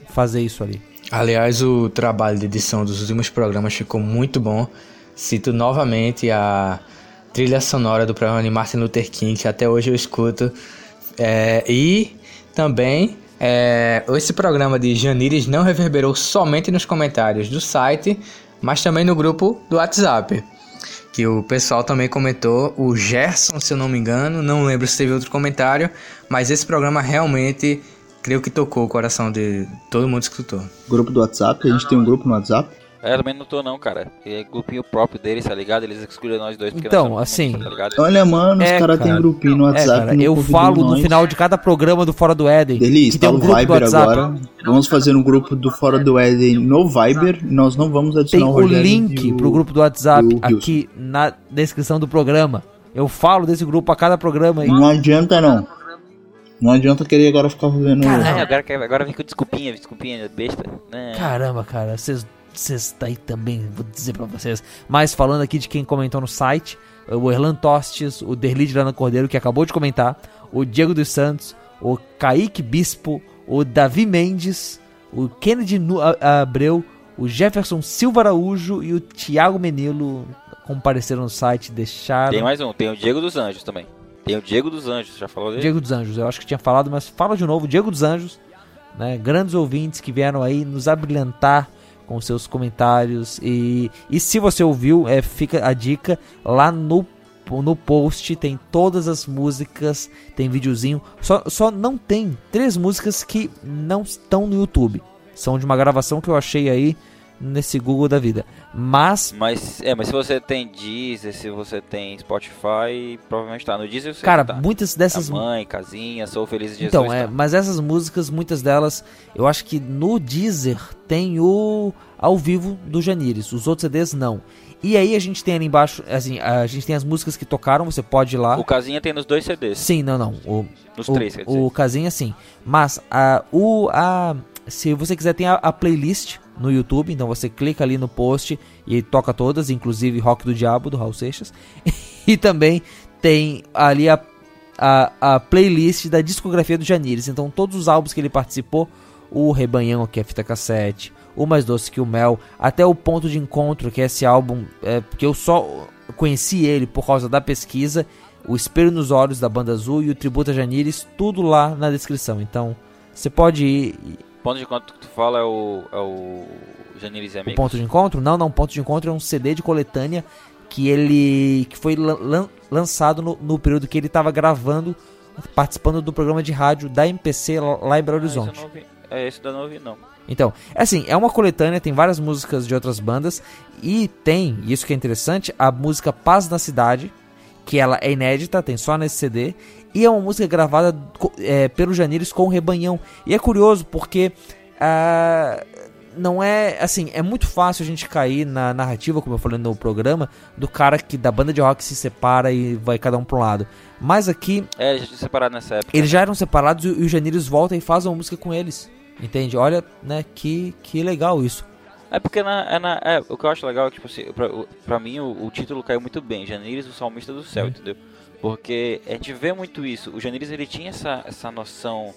S4: fazer isso ali.
S5: Aliás, o trabalho de edição dos últimos programas ficou muito bom. Cito novamente a trilha sonora do programa de Martin Luther King, que até hoje eu escuto. É, e também é, esse programa de Janires não reverberou somente nos comentários do site, mas também no grupo do WhatsApp. Que o pessoal também comentou, o Gerson, se eu não me engano, não lembro se teve outro comentário, mas esse programa realmente creio que tocou o coração de todo mundo que escutou.
S2: Grupo do WhatsApp, a gente tem um grupo no WhatsApp.
S3: É, eu também não tô não, cara. É grupinho próprio deles, tá ligado? Eles excluíram nós dois porque
S4: Então,
S3: nós
S4: assim,
S3: muito, tá ligado?
S2: Olha, mano,
S4: É,
S2: os caras têm
S4: cara.
S2: grupinho no
S4: É,
S2: WhatsApp.
S4: cara,
S2: não
S4: eu falo no
S2: nós.
S4: final de cada programa do Fora do Éden. Que tem
S2: instala
S4: um
S2: o
S4: do
S2: Viber agora. Vamos fazer um grupo do Fora do Éden no Viber. Nós não vamos
S4: Tem
S2: adicionar o
S4: o
S2: Rogério
S4: link
S2: e o-
S4: pro grupo do WhatsApp
S2: o
S4: aqui na descrição do programa. Eu falo desse grupo a cada programa aí.
S2: Não adianta não. Não adianta querer agora ficar fazendo.
S3: É, agora, agora vem com desculpinha, desculpinha besta. Né?
S4: Caramba, cara, vocês vocês tá aí também, vou dizer pra vocês. Mas falando aqui de quem comentou no site, o Erlan Tostes, o Derli de Lana Cordeiro, que acabou de comentar, o Diego dos Santos, o Kaique Bispo, o Davi Mendes, o Kennedy Abreu, o Jefferson Silva Araújo e o Thiago Menilo compareceram no site, deixaram.
S3: Tem mais um, tem o Diego dos Anjos também. Tem o Diego dos Anjos, já falou dele?
S4: Diego dos Anjos, eu acho que tinha falado, mas fala de novo, Diego dos Anjos, né? Grandes ouvintes que vieram aí nos abrilhantar com seus comentários. E, e se você ouviu, é, fica a dica. Lá no no post tem todas as músicas, tem videozinho, só, só não tem três músicas que não estão no YouTube. São de uma gravação que eu achei aí nesse Google da vida. Mas,
S3: Mas, é, mas se você tem Deezer, se você tem Spotify, provavelmente tá. No Deezer você
S4: cara,
S3: tá.
S4: muitas dessas
S3: A mãe, casinha, sou feliz de Jesus.
S4: Então, é,
S3: tá.
S4: mas essas músicas, muitas delas, eu acho que no Deezer tem o ao vivo do Janires, os outros CDs não. E aí a gente tem ali embaixo, assim, a gente tem as músicas que tocaram, você pode ir lá.
S3: O casinha tem nos dois CDs.
S4: Sim, não, não. O,
S3: Nos
S4: o,
S3: três, quer dizer.
S4: o casinha sim. Mas a, o, a, se você quiser, tem a, a playlist no YouTube. Então você clica ali no post e toca todas, inclusive Rock do Diabo, do Raul Seixas. e também tem ali a, a, a playlist da discografia do Janires. Então todos os álbuns que ele participou, o Rebanhão, que é fita cassete, o Mais Doce que o Mel, até o Ponto de Encontro, que é esse álbum é, que eu só conheci ele por causa da pesquisa, o Espelho nos Olhos da Banda Azul e o Tributo a Janires, tudo lá na descrição. Então você pode ir.
S3: Ponto de conta que tu fala é o, é o Janiris e
S4: O
S3: Amigos.
S4: Ponto de Encontro? Não, não. Ponto de Encontro é um CD de coletânea que ele que foi lan- lan- lançado no, no período que ele estava gravando, participando do programa de rádio da MPC lá em Belo
S3: Ah,
S4: Horizonte.
S3: É, esse eu não ouvi, não.
S4: Então, é assim, é uma coletânea, tem várias músicas de outras bandas e tem, isso que é interessante, a música Paz na Cidade, que ela é inédita, tem só nesse CD, e é uma música gravada é, pelo Janires com o Rebanhão. E é curioso porque ah, não é, assim, é muito fácil a gente cair na narrativa, como eu falei no programa, do cara que da banda de rock se separa e vai cada um para um lado. Mas aqui
S3: É, eles já tinham separado nessa época.
S4: eles já eram separados e, e o Janires volta e faz uma música com eles. Entende? Olha, né, que, que legal isso.
S3: É porque na, é na- é, o que eu acho legal é que, tipo assim, pra, pra mim o, o título caiu muito bem, Janires, o salmista do céu, entendeu? Porque a gente vê muito isso. O Janires ele tinha essa, essa noção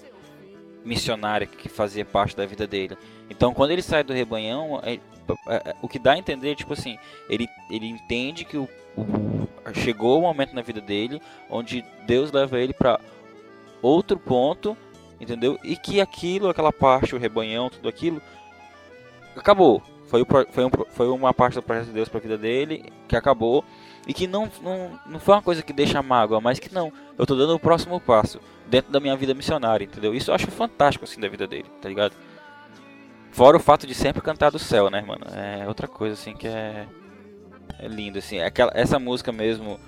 S3: missionária que fazia parte da vida dele. Então quando ele sai do rebanhão, é- é- é- o que dá a entender, tipo assim, ele, ele entende que o, o- chegou o momento na vida dele onde Deus leva ele pra outro ponto, entendeu? E que aquilo, aquela parte, o rebanhão, tudo aquilo, acabou. Foi, o foi, um, foi uma parte do projeto de Deus para a vida dele que acabou e que não, não, não foi uma coisa que deixa mágoa, mas que não. Eu tô dando o próximo passo dentro da minha vida missionária, entendeu? Isso eu acho fantástico assim da vida dele, tá ligado? Fora o fato de sempre cantar do céu, né, mano? É outra coisa assim que é é lindo assim. É Aquela, essa música mesmo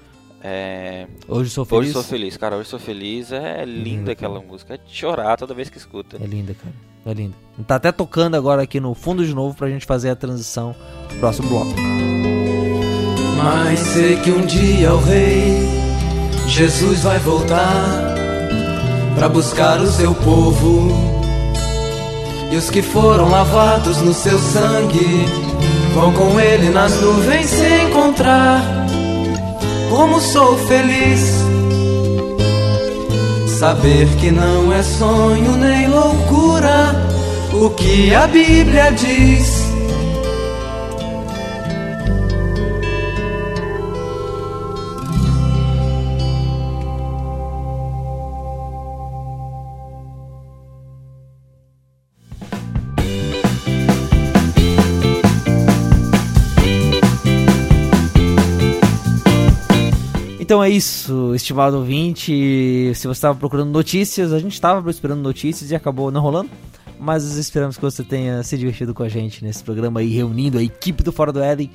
S3: é,
S4: Hoje sou feliz.
S3: Hoje sou feliz, cara. Hoje sou feliz. É linda
S4: Linda,
S3: aquela
S4: cara.
S3: música. É de chorar toda vez que escuta.
S4: É linda, cara. É linda. Tá até tocando agora aqui no fundo de novo pra gente fazer a transição pro próximo bloco.
S6: Mas sei que um dia o rei Jesus vai voltar para buscar o seu povo. E os que foram lavados no seu sangue vão com ele nas nuvens se encontrar. Como sou feliz saber que não é sonho nem loucura o que a Bíblia diz.
S4: Então é isso, estimado ouvinte. Se você estava procurando notícias, a gente estava esperando notícias e acabou não rolando. Mas esperamos que você tenha se divertido com a gente nesse programa aí, reunindo a equipe do Fora do Éden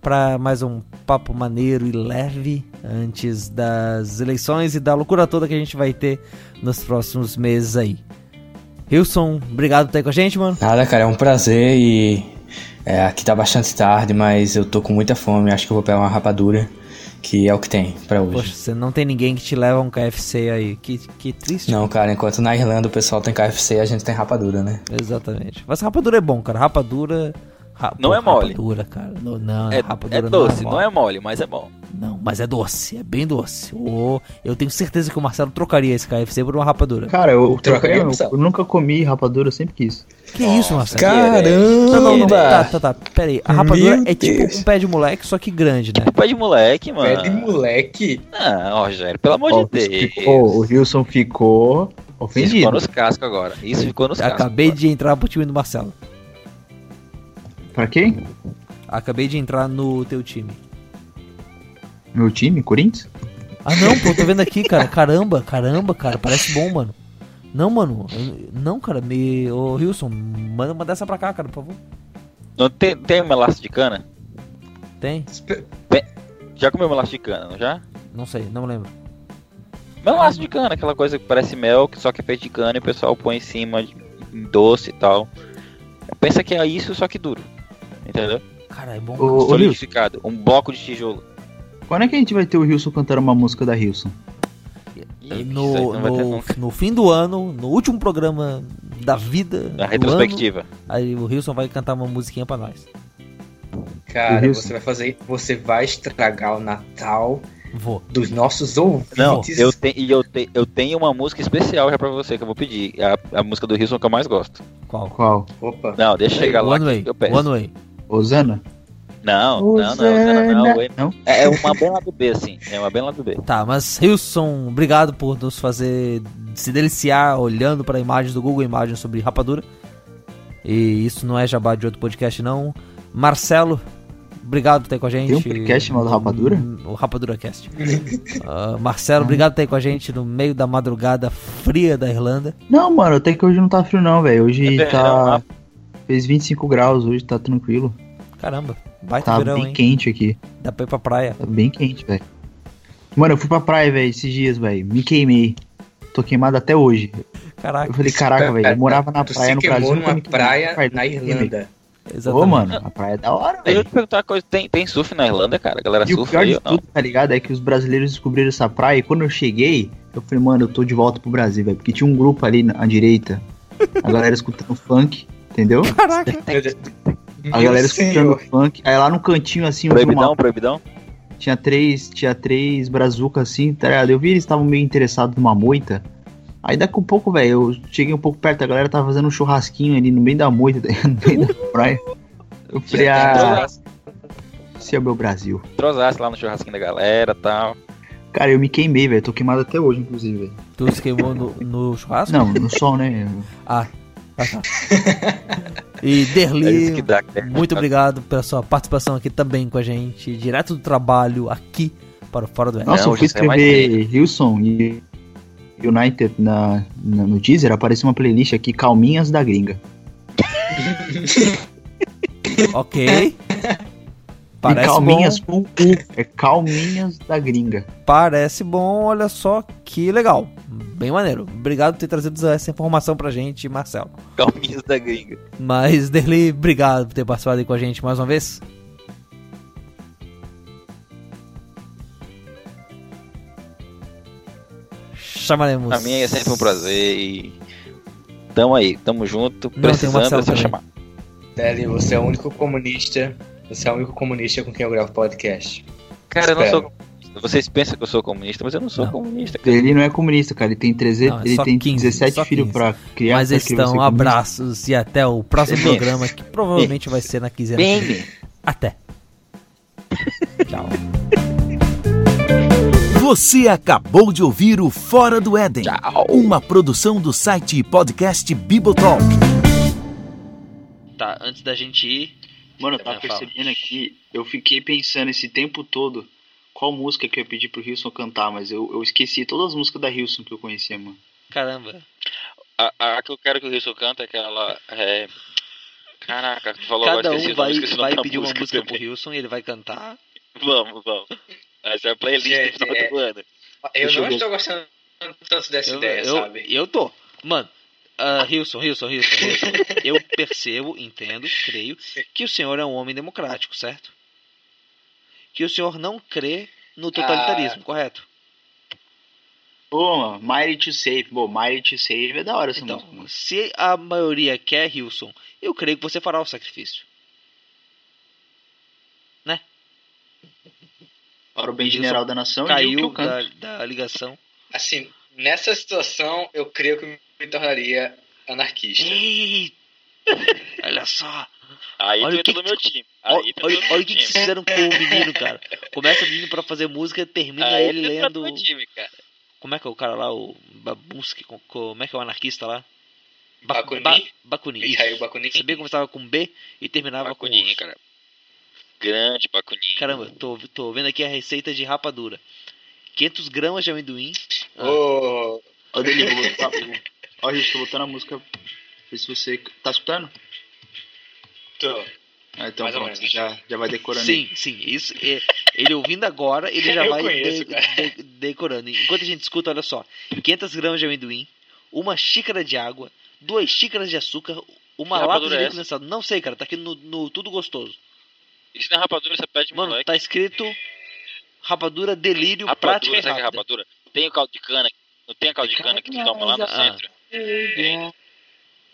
S4: para mais um papo maneiro e leve antes das eleições e da loucura toda que a gente vai ter nos próximos meses aí. Wilson, obrigado por estar com a gente, mano.
S5: Nada, cara, é um prazer e é, aqui tá bastante tarde, mas eu tô com muita fome. Acho que eu vou pegar uma rapadura, que é o que tem pra hoje.
S4: Poxa, você não tem ninguém que te leva a um KFC aí. Que, que triste.
S5: Não, cara, enquanto na Irlanda o pessoal tem KFC, a gente tem rapadura, né?
S4: Exatamente. Mas rapadura é bom, cara. Rapadura. ra-
S3: Não
S4: pô,
S3: é mole.
S4: Rapadura, cara. Não, não
S3: É,
S4: rapadura
S3: é doce,
S4: mole.
S3: não é mole, mas é bom.
S4: Não, mas é doce. É bem doce. Ô, eu tenho certeza que o Marcelo trocaria esse KFC por uma rapadura.
S2: Cara, eu,
S5: trocaria,
S2: eu, eu nunca comi rapadura, eu sempre quis.
S4: Que isso, Marcelo?
S5: Caramba!
S4: Não, não, não. Tá, tá, tá. Pera aí. A rapadura
S5: Meu
S4: é tipo
S5: Deus.
S4: um pé de moleque, só que grande, né?
S3: Pé de moleque, mano.
S5: moleque.
S3: Não, Rogério, pelo amor
S2: Ó,
S3: de Deus.
S2: ficou- o Wilson ficou
S3: Isso
S2: ofendido.
S3: ficou nos cascos agora. Isso ficou nos cascos.
S4: Acabei de entrar pro time do Marcelo.
S2: Pra quem?
S4: Acabei de entrar no teu time.
S2: Meu time, Corinthians?
S4: Ah, não, pô, tô vendo aqui, cara. Caramba, caramba, cara. Parece bom, mano. Não, mano. Não, cara. Me... Ô, Wilson, manda uma dessa pra cá, cara, por favor.
S3: Não tem, tem melaço de cana?
S4: Tem?
S3: Já comeu melaço de cana, não já?
S4: Não sei, não lembro.
S3: Melaço de cana, aquela coisa que parece mel, que só que é feito de cana e o pessoal põe em cima de, em doce e tal. Pensa que é isso, só que duro. Entendeu?
S4: Cara, é bom.
S2: Ô,
S3: Solidificado. Um bloco de tijolo.
S2: Quando é que a gente vai ter o Wilson cantando uma música da Wilson?
S3: Aí
S4: no, no, no fim do ano, no último programa da vida.
S3: Na
S4: do
S3: retrospectiva.
S4: ano, aí o Wilson vai cantar uma musiquinha pra nós.
S5: Cara, você vai fazer. Você vai estragar o Natal
S4: Vou.
S5: dos nossos ouvintes.
S3: Não, eu, te, e eu, te, eu tenho uma música especial já pra você que eu vou pedir. É A, a música do Wilson que eu mais gosto.
S4: Qual?
S2: Qual?
S5: Opa.
S3: Não, deixa eu chegar lá
S4: One Way.
S3: que eu peço.
S4: One Way.
S2: Osana?
S3: Não, não, não, não, Não? É uma bem lá do B, assim. É uma bem lá do B.
S4: Tá, mas Wilson, obrigado por nos fazer se deliciar olhando para imagens do Google Imagens sobre rapadura. E isso não é jabá de outro podcast, não. Marcelo, obrigado por estar aí com a gente.
S2: Tem um podcast chamado Rapadura?
S4: O Rapadura Cast. Ah, Marcelo, obrigado por estar aí com a gente no meio da madrugada fria da Irlanda.
S2: Não, mano, até que hoje não tá frio não, velho. Hoje
S3: É
S2: tá... Fez 25 graus, hoje tá tranquilo.
S4: Caramba, baita
S2: Tá
S4: verão,
S2: bem
S4: hein?
S2: quente aqui.
S4: Dá pra ir pra praia.
S2: Tá bem quente, velho. Mano, eu fui pra praia, velho, esses dias, velho. Me queimei. Tô queimado até hoje.
S4: Caraca,
S2: Eu falei, caraca, velho. Eu morava na
S5: tu
S2: praia
S5: se
S2: no Brasil.
S5: numa
S2: me
S5: praia na. Irlanda.
S4: exatamente.
S2: Ô, mano, a praia é da hora,
S3: Eu
S2: velho.
S3: te perguntar uma coisa, tem, tem surf na Irlanda, cara? A galera
S2: E o
S3: surfa
S2: pior
S3: aí
S2: de tudo, tá ligado? É que os brasileiros descobriram essa praia e quando eu cheguei, eu falei, mano, eu tô de volta pro Brasil, velho. Porque tinha um grupo ali na à direita, a galera escutando funk, entendeu?
S4: Caraca.
S2: A galera escutando
S5: senhor.
S2: funk. Aí lá no cantinho, assim,
S3: Proibidão,
S2: uma,
S3: proibidão?
S2: tinha três, tinha três brazucas assim, tá ligado? Eu vi eles estavam meio interessados numa moita. Aí daqui a pouco, velho, eu cheguei um pouco perto, a galera tava fazendo um churrasquinho ali no meio da moita, tá no meio da praia. Eu falei, ah, esse é o meu Brasil.
S3: trozasse lá no churrasquinho da galera e tal.
S2: Cara, eu me queimei, velho. Tô queimado até hoje, inclusive, velho.
S4: Tu se queimou no, no churrasco?
S2: Não, no sol, né?
S4: Ah, ah tá. E
S3: É
S4: Derli,
S3: que dá. cara.
S4: muito obrigado pela sua participação aqui também com a gente, direto do trabalho aqui para o Fora do Oeste.
S2: Nossa, eu fui
S3: é
S2: escrever Wilson e United na, na- no Deezer, apareceu uma playlist aqui, Calminhas da Gringa.
S4: Ok.
S2: E
S4: Parece
S2: calminhas
S4: bom,
S2: com U. É Calminhas da Gringa.
S4: parece bom, olha só que legal. Bem maneiro. Obrigado por ter trazido essa informação pra gente, Marcelo.
S3: Calminhos da gringa.
S4: Mas, Derli, obrigado por ter participado aí com a gente mais uma vez. Chamaremos.
S3: A minha é sempre um prazer e. Tamo aí, tamo junto.
S4: Não, tem o
S3: Precisando é só
S4: também.
S3: chamar.
S5: Deli, você é o único comunista. Você é o único comunista com quem eu gravo podcast.
S3: Cara, eu não
S5: Espero.
S3: sou comunista. Vocês pensam que eu sou comunista, mas eu não sou
S4: Não.
S3: comunista. cara.
S2: Ele não é comunista, cara. Ele tem, 13,
S4: Não, é
S2: ele tem
S4: 15,
S2: 17
S4: só
S2: filhos
S4: 15.
S2: pra criar.
S4: Mas
S2: pra
S4: estão, abraços e até o próximo programa, que provavelmente vai ser na quinzena.
S3: Bem,
S4: Até. Tchau.
S7: Você acabou de ouvir o Fora do Éden,
S3: tchau.
S7: uma produção do site e podcast Bibotalk.
S1: Tá, antes da gente ir.
S2: Mano, eu tava
S1: fala.
S2: percebendo aqui, eu fiquei pensando esse tempo todo qual música que eu ia pedir pro Wilson cantar, mas eu, eu esqueci todas as músicas da Wilson que eu conhecia, mano.
S1: Caramba.
S3: A, a que eu quero que o Wilson canta é aquela. É... Caraca, tu falou
S1: Cada um vai,
S3: nome
S1: vai pedir uma música pro
S3: também.
S1: Wilson e ele vai cantar.
S3: Vamos, vamos. Essa é a playlist
S5: Gente,
S3: do final
S5: é-
S3: do ano.
S5: Eu
S2: Deixa eu
S5: não
S2: ver.
S5: estou gostando tanto dessa
S1: Eu,
S5: ideia,
S1: eu,
S5: sabe?
S1: eu tô. Mano, uh, Wilson, Wilson, Wilson, Wilson. eu percebo, entendo, creio que o senhor é um homem democrático, certo? Que o senhor não crê no totalitarismo, correto?
S2: Pô, Mighty to Save. Pô, Mighty to Save é da hora essa
S1: Então,
S2: música.
S1: se a maioria quer Wilson, eu creio que você fará o sacrifício.
S2: Para o bem
S1: Wilson
S2: general da nação, e o que
S1: Caiu da, da ligação.
S5: Assim, nessa situação, eu creio que me tornaria anarquista.
S1: Ei! Olha só!
S3: Aí
S1: Olha
S3: tu
S1: o que
S3: entra no
S1: que-
S3: meu time.
S1: Olha,
S3: Aí
S1: olha, olha
S3: meu
S1: o que, que fizeram com o menino, cara. Começa o menino pra fazer música, termina
S3: Aí
S1: ele lendo.
S3: meu time, cara.
S1: Como é que é o cara lá, o Babuski? co- co- Como é que é o anarquista lá? Ba-
S5: Bakunin?
S1: Ba- Bakunin.
S5: Bakunin.
S1: Sabia que começava com B e terminava com
S3: Bacuninho,
S1: osso.
S3: cara. Grande Bacuninho.
S1: Caramba, tô, tô vendo aqui a receita de rapadura. 500 gramas de amendoim. Ah,
S5: Ô,
S2: Ó, Ó, gente, tô botando a música. Sei se você. Tá escutando?
S5: tô.
S2: Ah, então
S5: Mais
S2: pronto, já, já vai decorando aí.
S4: Sim, sim. Isso, é, ele ouvindo agora, ele já
S5: Eu
S4: vai
S5: conheço,
S4: de- de- decorando. Enquanto a gente escuta, olha só: 500 gramas de amendoim, uma xícara de água, duas xícaras de açúcar, uma
S3: Que
S4: lata de
S3: é
S4: leite condensado. Não sei, cara, tá aqui no, no Tudo Gostoso.
S3: Isso não é rapadura, você pede
S4: Mano,
S3: moleque.
S4: tá escrito rapadura delírio
S3: rapadura,
S4: prática
S3: sabe que é
S4: rápida.
S3: rapadura? Tem o caldo de cana, não tem o caldo de cana que tu toma lá no
S4: Ah.
S3: centro?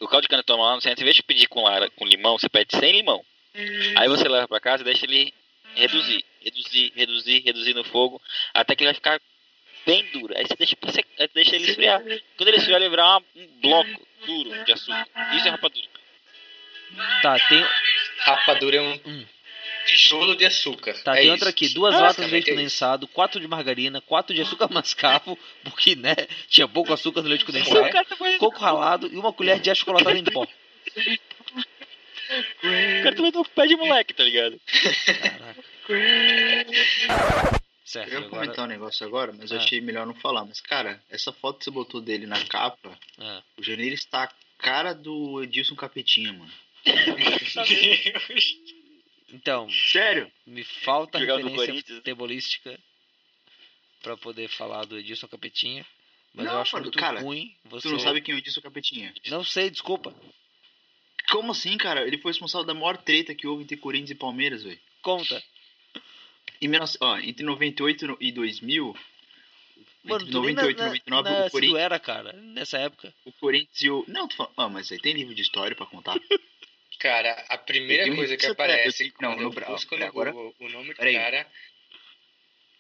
S3: O caldo de cana que tu toma lá no centro, em vez de pedir com, lara, com limão, você pede sem limão. Aí você leva pra casa e deixa ele reduzir, reduzir, reduzir, reduzir no fogo, até que ele vai ficar bem duro. Aí você deixa, aí deixa ele esfriar. Quando ele esfriar, ele vai virar um bloco duro de açúcar. Isso é rapadura.
S4: Tá, tem,
S5: Rapadura é um
S4: Hum.
S5: Tijolo de açúcar.
S4: tá,
S5: é
S4: tem
S5: isso.
S4: outra aqui: duas latas de leite
S5: é isso.
S4: condensado, quatro de margarina, quatro de açúcar mascavo, porque, né, tinha pouco açúcar no leite condensado, coco ralado e uma colher de achocolatado em pó.
S3: O cara também não pede moleque, tá ligado?
S4: Caraca. Certo,
S2: Eu ia
S4: agora...
S2: comentar um negócio agora, mas eu
S4: Ah.
S2: achei melhor não falar. Mas, cara, essa foto que você botou dele na capa,
S4: Ah.
S2: o Janeiro está a cara do Edilson Capetinha, mano.
S4: Então,
S2: Sério?
S4: me falta
S3: Jogava no
S4: referência futebolística pra poder falar do Edilson Capetinha. Mas eu
S2: Não,
S4: acho
S2: mano,
S4: muito
S2: cara,
S4: ruim você.
S2: Tu não sabe quem é o Edilson Capetinha?
S4: Não sei, desculpa.
S2: Como assim, cara? Ele foi responsável da maior treta que houve entre Corinthians e Palmeiras, velho.
S4: Conta.
S2: Em 19 ó, entre 98 e 2000,
S4: Mano,
S2: entre
S4: tu nem
S2: 98 e
S4: na,
S2: 99,
S4: na, na
S2: o, Corinthians,
S4: era, cara, nessa época.
S2: o Corinthians e o... Não, tu fala... Ah, mas aí tem livro de história pra contar.
S5: Cara, a primeira coisa que
S2: eu
S5: aparece quando
S2: não,
S5: eu
S2: no Brau,
S5: busco no
S2: agora-
S5: Google o nome do cara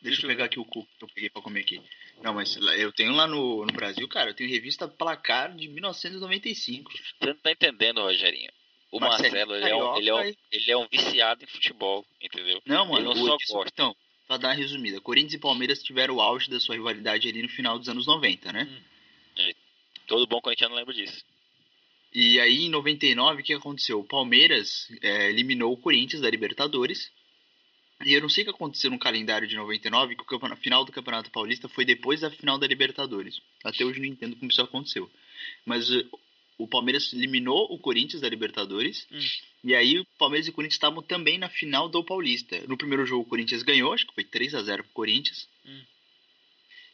S2: Deixa eu pegar aqui o cu que eu peguei pra comer aqui. Não, mas eu tenho lá no, no Brasil, cara, eu tenho revista Placar de 1995.
S3: Você não tá entendendo, Rogerinho. O
S2: Marcelinho
S3: Marcelo, ele é, um, ele, é um, ele é um viciado em futebol, entendeu?
S2: Não, mano,
S3: Eu não
S2: o
S3: só gosto.
S2: então, pra dar uma resumida, Corinthians e Palmeiras tiveram o auge da sua rivalidade ali no final dos anos 90, né?
S3: Todo bom corintiano lembra disso.
S2: E aí, em 99, o que aconteceu? O Palmeiras é, eliminou o Corinthians da Libertadores. E eu não sei o que aconteceu no calendário de 99, que o final do Campeonato Paulista foi depois da final da Libertadores. Até hoje não entendo como isso aconteceu. Mas eh, o Palmeiras eliminou o Corinthians da Libertadores.
S4: Hum.
S2: E aí o Palmeiras e o Corinthians estavam também na final do Paulista. No primeiro jogo o Corinthians ganhou, acho que foi 3 a 0 pro Corinthians.
S4: Hum.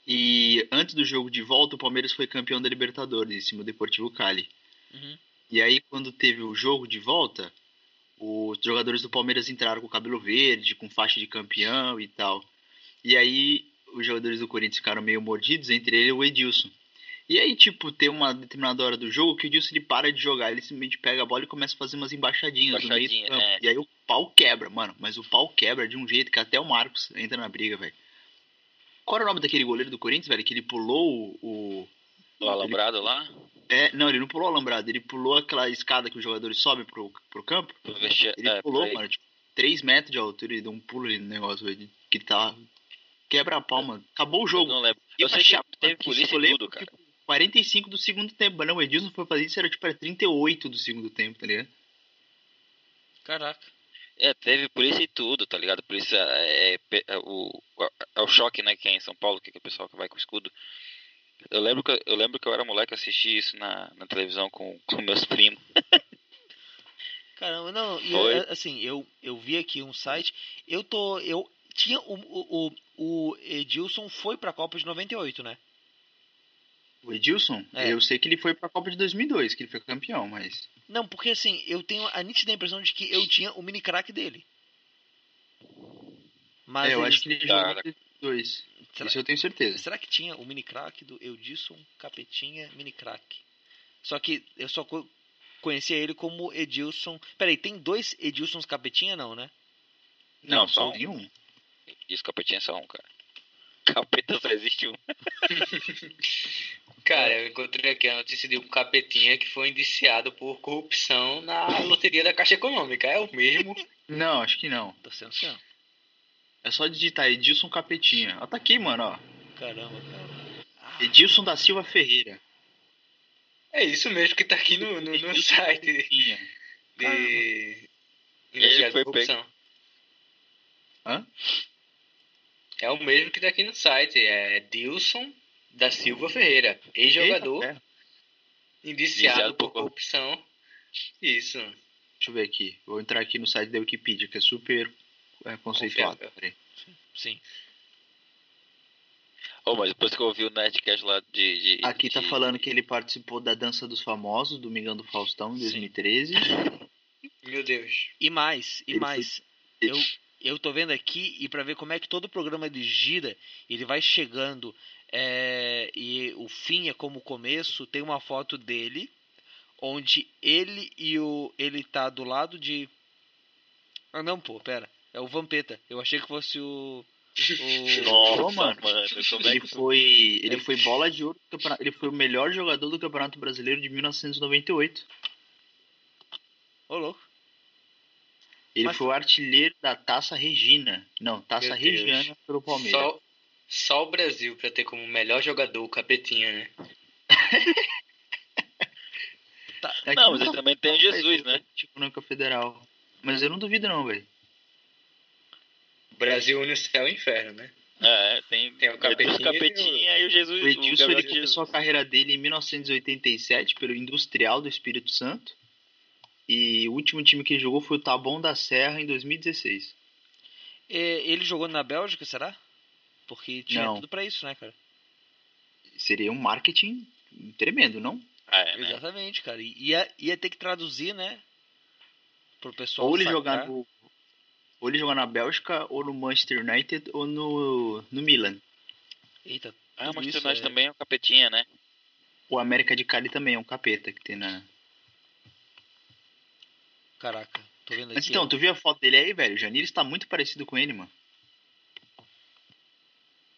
S2: E antes do jogo de volta, o Palmeiras foi campeão da Libertadores em cima do Deportivo Cali.
S4: Uhum.
S2: E aí, quando teve o jogo de volta, os jogadores do Palmeiras entraram com o cabelo verde, com faixa de campeão e tal. E aí, os jogadores do Corinthians ficaram meio mordidos, entre ele e o Edilson. E aí, tipo, tem uma determinada hora do jogo que o Edilson ele para de jogar, ele simplesmente pega a bola e começa a fazer umas embaixadinhas no meio do
S3: Embaixadinha,
S2: campo.
S3: é.
S2: E aí o pau quebra, mano. Mas o pau quebra de um jeito que até o Marcos entra na briga, velho. Qual era o nome daquele goleiro do Corinthians, velho? Que ele pulou o- o,
S3: Do alambrado lá,
S2: é, não, ele não pulou o alambrado, ele pulou aquela escada que os jogadores sobem pro, pro campo. Ele
S3: é,
S2: pulou, mano, tipo, 3 metros de altura, ele deu um pulo ali no negócio, velho, que tá... Quebra a palma. Acabou o
S3: Eu
S2: jogo.
S3: não lembro. Eu sei que teve polícia e tudo, cara.
S2: tipo, 45 do segundo tempo. Mas não, o Edilson foi fazer isso, era tipo, era 38 do segundo tempo, tá ligado?
S4: Caraca.
S3: É, teve polícia e tudo, tá ligado? Polícia é, é- é o, é o choque, né, que é em São Paulo, que é o pessoal que vai com escudo. Eu lembro que eu, lembro que eu era moleque, assisti isso na, na televisão com, com meus primos.
S4: Caramba, não, e,
S3: Oi?
S4: é, assim, eu, eu vi aqui um site, eu tô, eu tinha, o, o, o, Edilson foi pra Copa de 98, né?
S2: O Edilson,
S4: É.
S2: eu sei que ele foi pra Copa de 2002, que ele foi campeão, mas...
S4: Não, porque assim, eu tenho a nítida impressão de que eu tinha o mini crack dele. Mas
S2: é, eu
S4: eles-
S2: acho que ele jogou em 2002.
S4: Será,
S2: Isso eu tenho certeza.
S4: será que tinha o mini crack do Edilson Capetinha mini crack? Só que eu só co- conhecia ele como Edilson. Peraí, tem dois Edilsons Capetinha não, né?
S3: Não, só um.
S2: nenhum.
S3: Isso, capetinha é só um, cara. Capeta só existe um.
S5: Cara, eu encontrei aqui a notícia de um capetinha que foi indiciado por corrupção na loteria da Caixa Econômica. É o mesmo.
S2: Não, acho que não.
S4: Tô sendo assim, ó.
S2: É só digitar Edilson Capetinha. Ó, tá aqui, mano, ó.
S4: Caramba, cara. Ah,
S2: Edilson da Silva Ferreira.
S5: É isso mesmo que tá aqui no, no, no site
S2: Capetinha.
S5: de investigado
S3: foi
S5: por corrupção.
S2: Hã?
S5: É o mesmo que tá aqui no site. É Dilson da Silva Ferreira, ex-jogador indiciado
S3: Indiciado
S5: por
S3: por
S5: corrupção. Isso.
S2: Deixa eu ver aqui. Vou entrar aqui no site da Wikipedia, que é super é, conceituado.
S5: Confiável.
S2: Peraí.
S4: Sim.
S3: Oh, mas depois que eu ouvi o Nerdcast lá de. de
S2: Aqui tá
S3: de-
S2: falando que ele participou da Dança dos Famosos, Domingão do Faustão, em
S4: Sim.
S2: 2013.
S5: Meu Deus.
S4: E mais, e
S2: Ele
S4: mais. Eu, eu tô vendo aqui e pra ver como é que todo o programa ele gira, ele vai chegando é, e o fim é como o começo, tem uma foto dele onde ele e o ele tá do lado de Ah não, pô, pera. É o Vampeta. Eu achei que fosse o o
S3: Nossa,
S2: mano.
S3: mano.
S2: Ele foi, ele foi bola de ouro ele foi o melhor jogador do Campeonato Brasileiro de 1998.
S4: Ô louco.
S2: Ele
S4: Mas-
S2: foi o artilheiro da Taça Regina. Não, Taça
S5: Meu Deus.
S2: Regiana pelo Palmeiras.
S5: Só, só o Brasil pra ter como melhor jogador o Capetinha, né?
S2: É
S3: Não, mas ele
S2: nunca
S3: também tem o Jesus, né?
S2: Tipo, Econômica Federal. Mas eu não duvido não, velho.
S5: O Brasil une o céu e o inferno, né?
S3: É, tem,
S5: Tem o Capetinha e
S3: Capetinha e o Jesus.
S2: O Edilson
S3: Gabriel
S2: ele começou
S3: Jesus.
S2: a carreira dele em 1987 pelo Industrial do Espírito Santo. E o último time que ele jogou foi o Taboão da Serra em 2016.
S4: É, ele jogou na Bélgica, será? Porque tinha
S2: Não.
S4: tudo pra isso, né, cara?
S2: Seria um marketing tremendo, não?
S3: É, né?
S4: Exatamente, cara. E Ia, ia ter que traduzir, né? Pro pessoal
S2: Ou ele
S4: sacar.
S2: jogar no, ou ele jogar na Bélgica, ou no Manchester United, ou no, no Milan.
S4: Eita,
S3: Ah, o United
S4: é-
S3: também é um capetinha, né?
S2: O América de Cali também é um capeta que tem na.
S4: Caraca, tô vendo aqui.
S2: Mas então, tu viu a foto dele aí, velho? O Janir está muito parecido com ele, mano.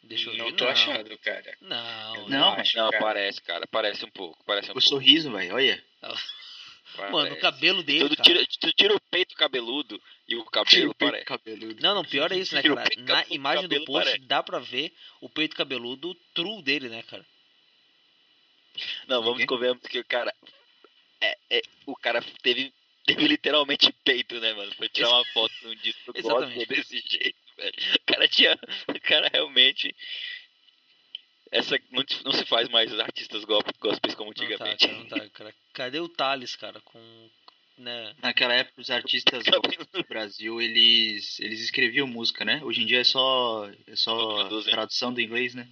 S4: Deixa eu
S5: não
S4: ver.
S5: tô achando, cara.
S4: Não,
S5: Eu
S2: Não,
S5: acho,
S3: Não,
S5: cara.
S3: parece, cara. Parece um pouco. Parece um
S2: O
S3: pouco.
S2: sorriso, velho, olha.
S4: Mano, o cabelo dele,
S3: Tu tira, tu tira o peito cabeludo e o cabelo parece.
S2: cabeludo.
S4: Não, não, pior é isso, né, cara? Na imagem do post
S3: parece.
S4: dá pra ver o peito cabeludo true dele, né, cara?
S3: Não, vamos
S2: Ok.
S3: convenhamos que o cara. É, é, o cara teve, teve literalmente peito, né, mano? Pra tirar uma foto num disco
S4: Exatamente.
S3: gospel desse jeito, velho. O cara tinha. O cara realmente. Essa, não, se- não se faz mais artistas go- gospels como
S4: Não tá,
S3: antigamente.
S4: cara, não tá, cara. Cadê o Thales, cara? Com. Né?
S2: Naquela época, os artistas do Brasil, eles, eles escreviam música, né? Hoje em dia é só, é só tradução do inglês, né?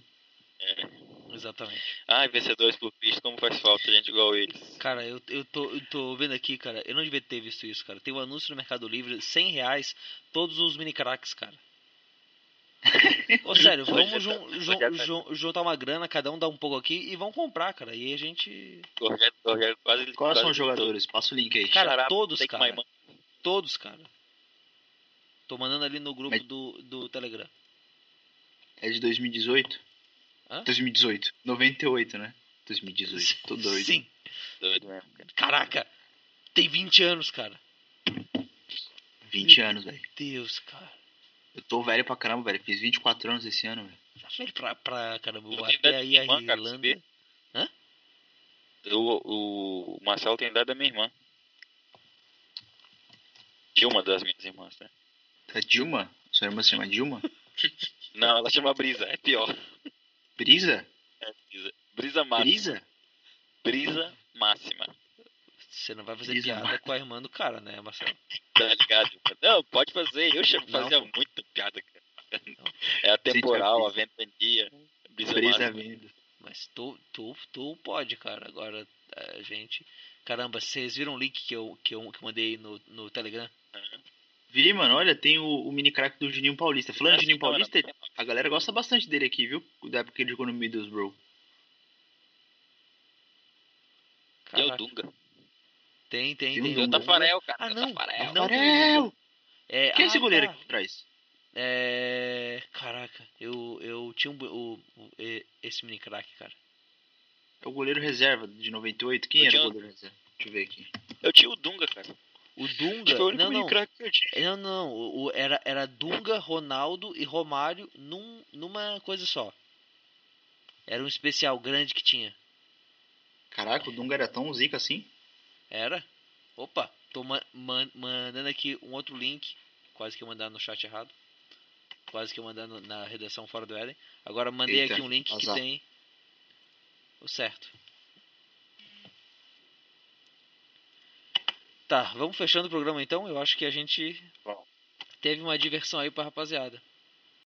S4: Exatamente.
S3: Ai, vencedores por Cristo, como faz falta gente igual eles.
S4: Cara, eu, eu, tô, eu tô vendo aqui, cara. Eu não devia ter visto isso, cara. Tem um anúncio no Mercado Livre, 100 reais, todos os mini cracks, cara. Ô, sério, vamos
S3: tá-
S4: jun- jun-
S3: tá-
S4: jun- juntar uma grana, cada um dá um pouco aqui e vão comprar, cara. E a gente.
S3: O Rogério, o Rogério quase.
S2: Quais
S3: quase
S2: são os jogadores? Passa o link aí.
S4: Cara,
S3: Xará,
S4: todos, cara. Todos, cara. Tô mandando ali no grupo
S2: Mas-
S4: do, do Telegram.
S2: É de 2018?
S4: Hã?
S2: 2018. 98, né? 2018. Tô doido.
S4: Sim.
S3: Doido mesmo, cara.
S4: Caraca. Tem 20 anos, cara.
S2: 20 anos, velho.
S4: Deus, cara.
S2: Eu tô velho pra caramba, velho. Fiz 24 anos esse ano, velho.
S4: Já velho pra, pra caramba.
S3: Eu
S4: Eu até aí a
S3: irmã, cara,
S4: Irlanda.
S3: sabia? O, o Marcelo tem idade da minha irmã. De uma das minhas irmãs, né?
S2: A Dilma? Sua irmã se chama Dilma?
S3: Não, ela chama Brisa, é pior.
S2: Brisa?
S3: É Brisa. Brisa máxima.
S2: Brisa?
S3: Brisa máxima.
S4: Você não vai fazer
S2: Brisa,
S4: piada
S2: mano.
S4: com a irmã do cara, né, Marcelo?
S3: Tá ligado? Não, pode fazer. Eu chamo,
S4: Não.
S3: fazia muita piada, cara. É a temporal, a
S2: Brisa.
S3: ventania. Brisa,
S2: Brisa vindo.
S4: Mas tu, tu, tu pode, cara. Agora a gente. Caramba, vocês viram o link que eu, que eu, que eu mandei no, no Telegram?
S2: Vi, mano, olha, tem o, o mini crack do Juninho Paulista. Falando de Juninho
S3: Não, não,
S2: Paulista,
S3: não.
S2: a galera gosta bastante dele aqui, viu? Da época que ele jogou no Middlesbrough.
S3: E é o
S4: Caraca,
S3: Dunga.
S4: Tem, tem,
S2: Tem
S4: tem.
S3: E o
S2: Dunga.
S3: Tafarel, cara.
S4: Ah,
S3: o
S4: não.
S3: Tafarel.
S4: Não
S2: Tafarel!
S4: É,
S2: Quem é esse
S4: ah,
S2: goleiro
S4: tá.
S2: aqui atrás?
S4: É. Caraca, eu, eu tinha um, o, o- esse mini crack, cara.
S2: É o goleiro reserva de 98. Quem
S3: Eu
S2: era o goleiro reserva? Deixa eu ver aqui.
S3: Eu tinha o Dunga, cara.
S4: O
S3: que foi o
S4: Dunga.
S3: único
S4: Não,
S3: mini
S4: não.
S3: craque que eu tinha.
S4: Não, não. O, o- era, era Dunga, Ronaldo e Romário num, numa coisa só. Era um especial grande que tinha.
S2: Caraca, o Dunga era tão zica assim?
S4: Era? Opa, tô ma- man- mandando aqui um outro link. Quase que eu mandar no chat errado. Quase que eu mandar no- na redação fora do Éden. Agora mandei
S2: Eita,
S4: aqui um link que
S2: azar.
S4: tem o certo. Tá, vamos fechando o programa então. Eu acho que a gente teve uma diversão aí pra rapaziada.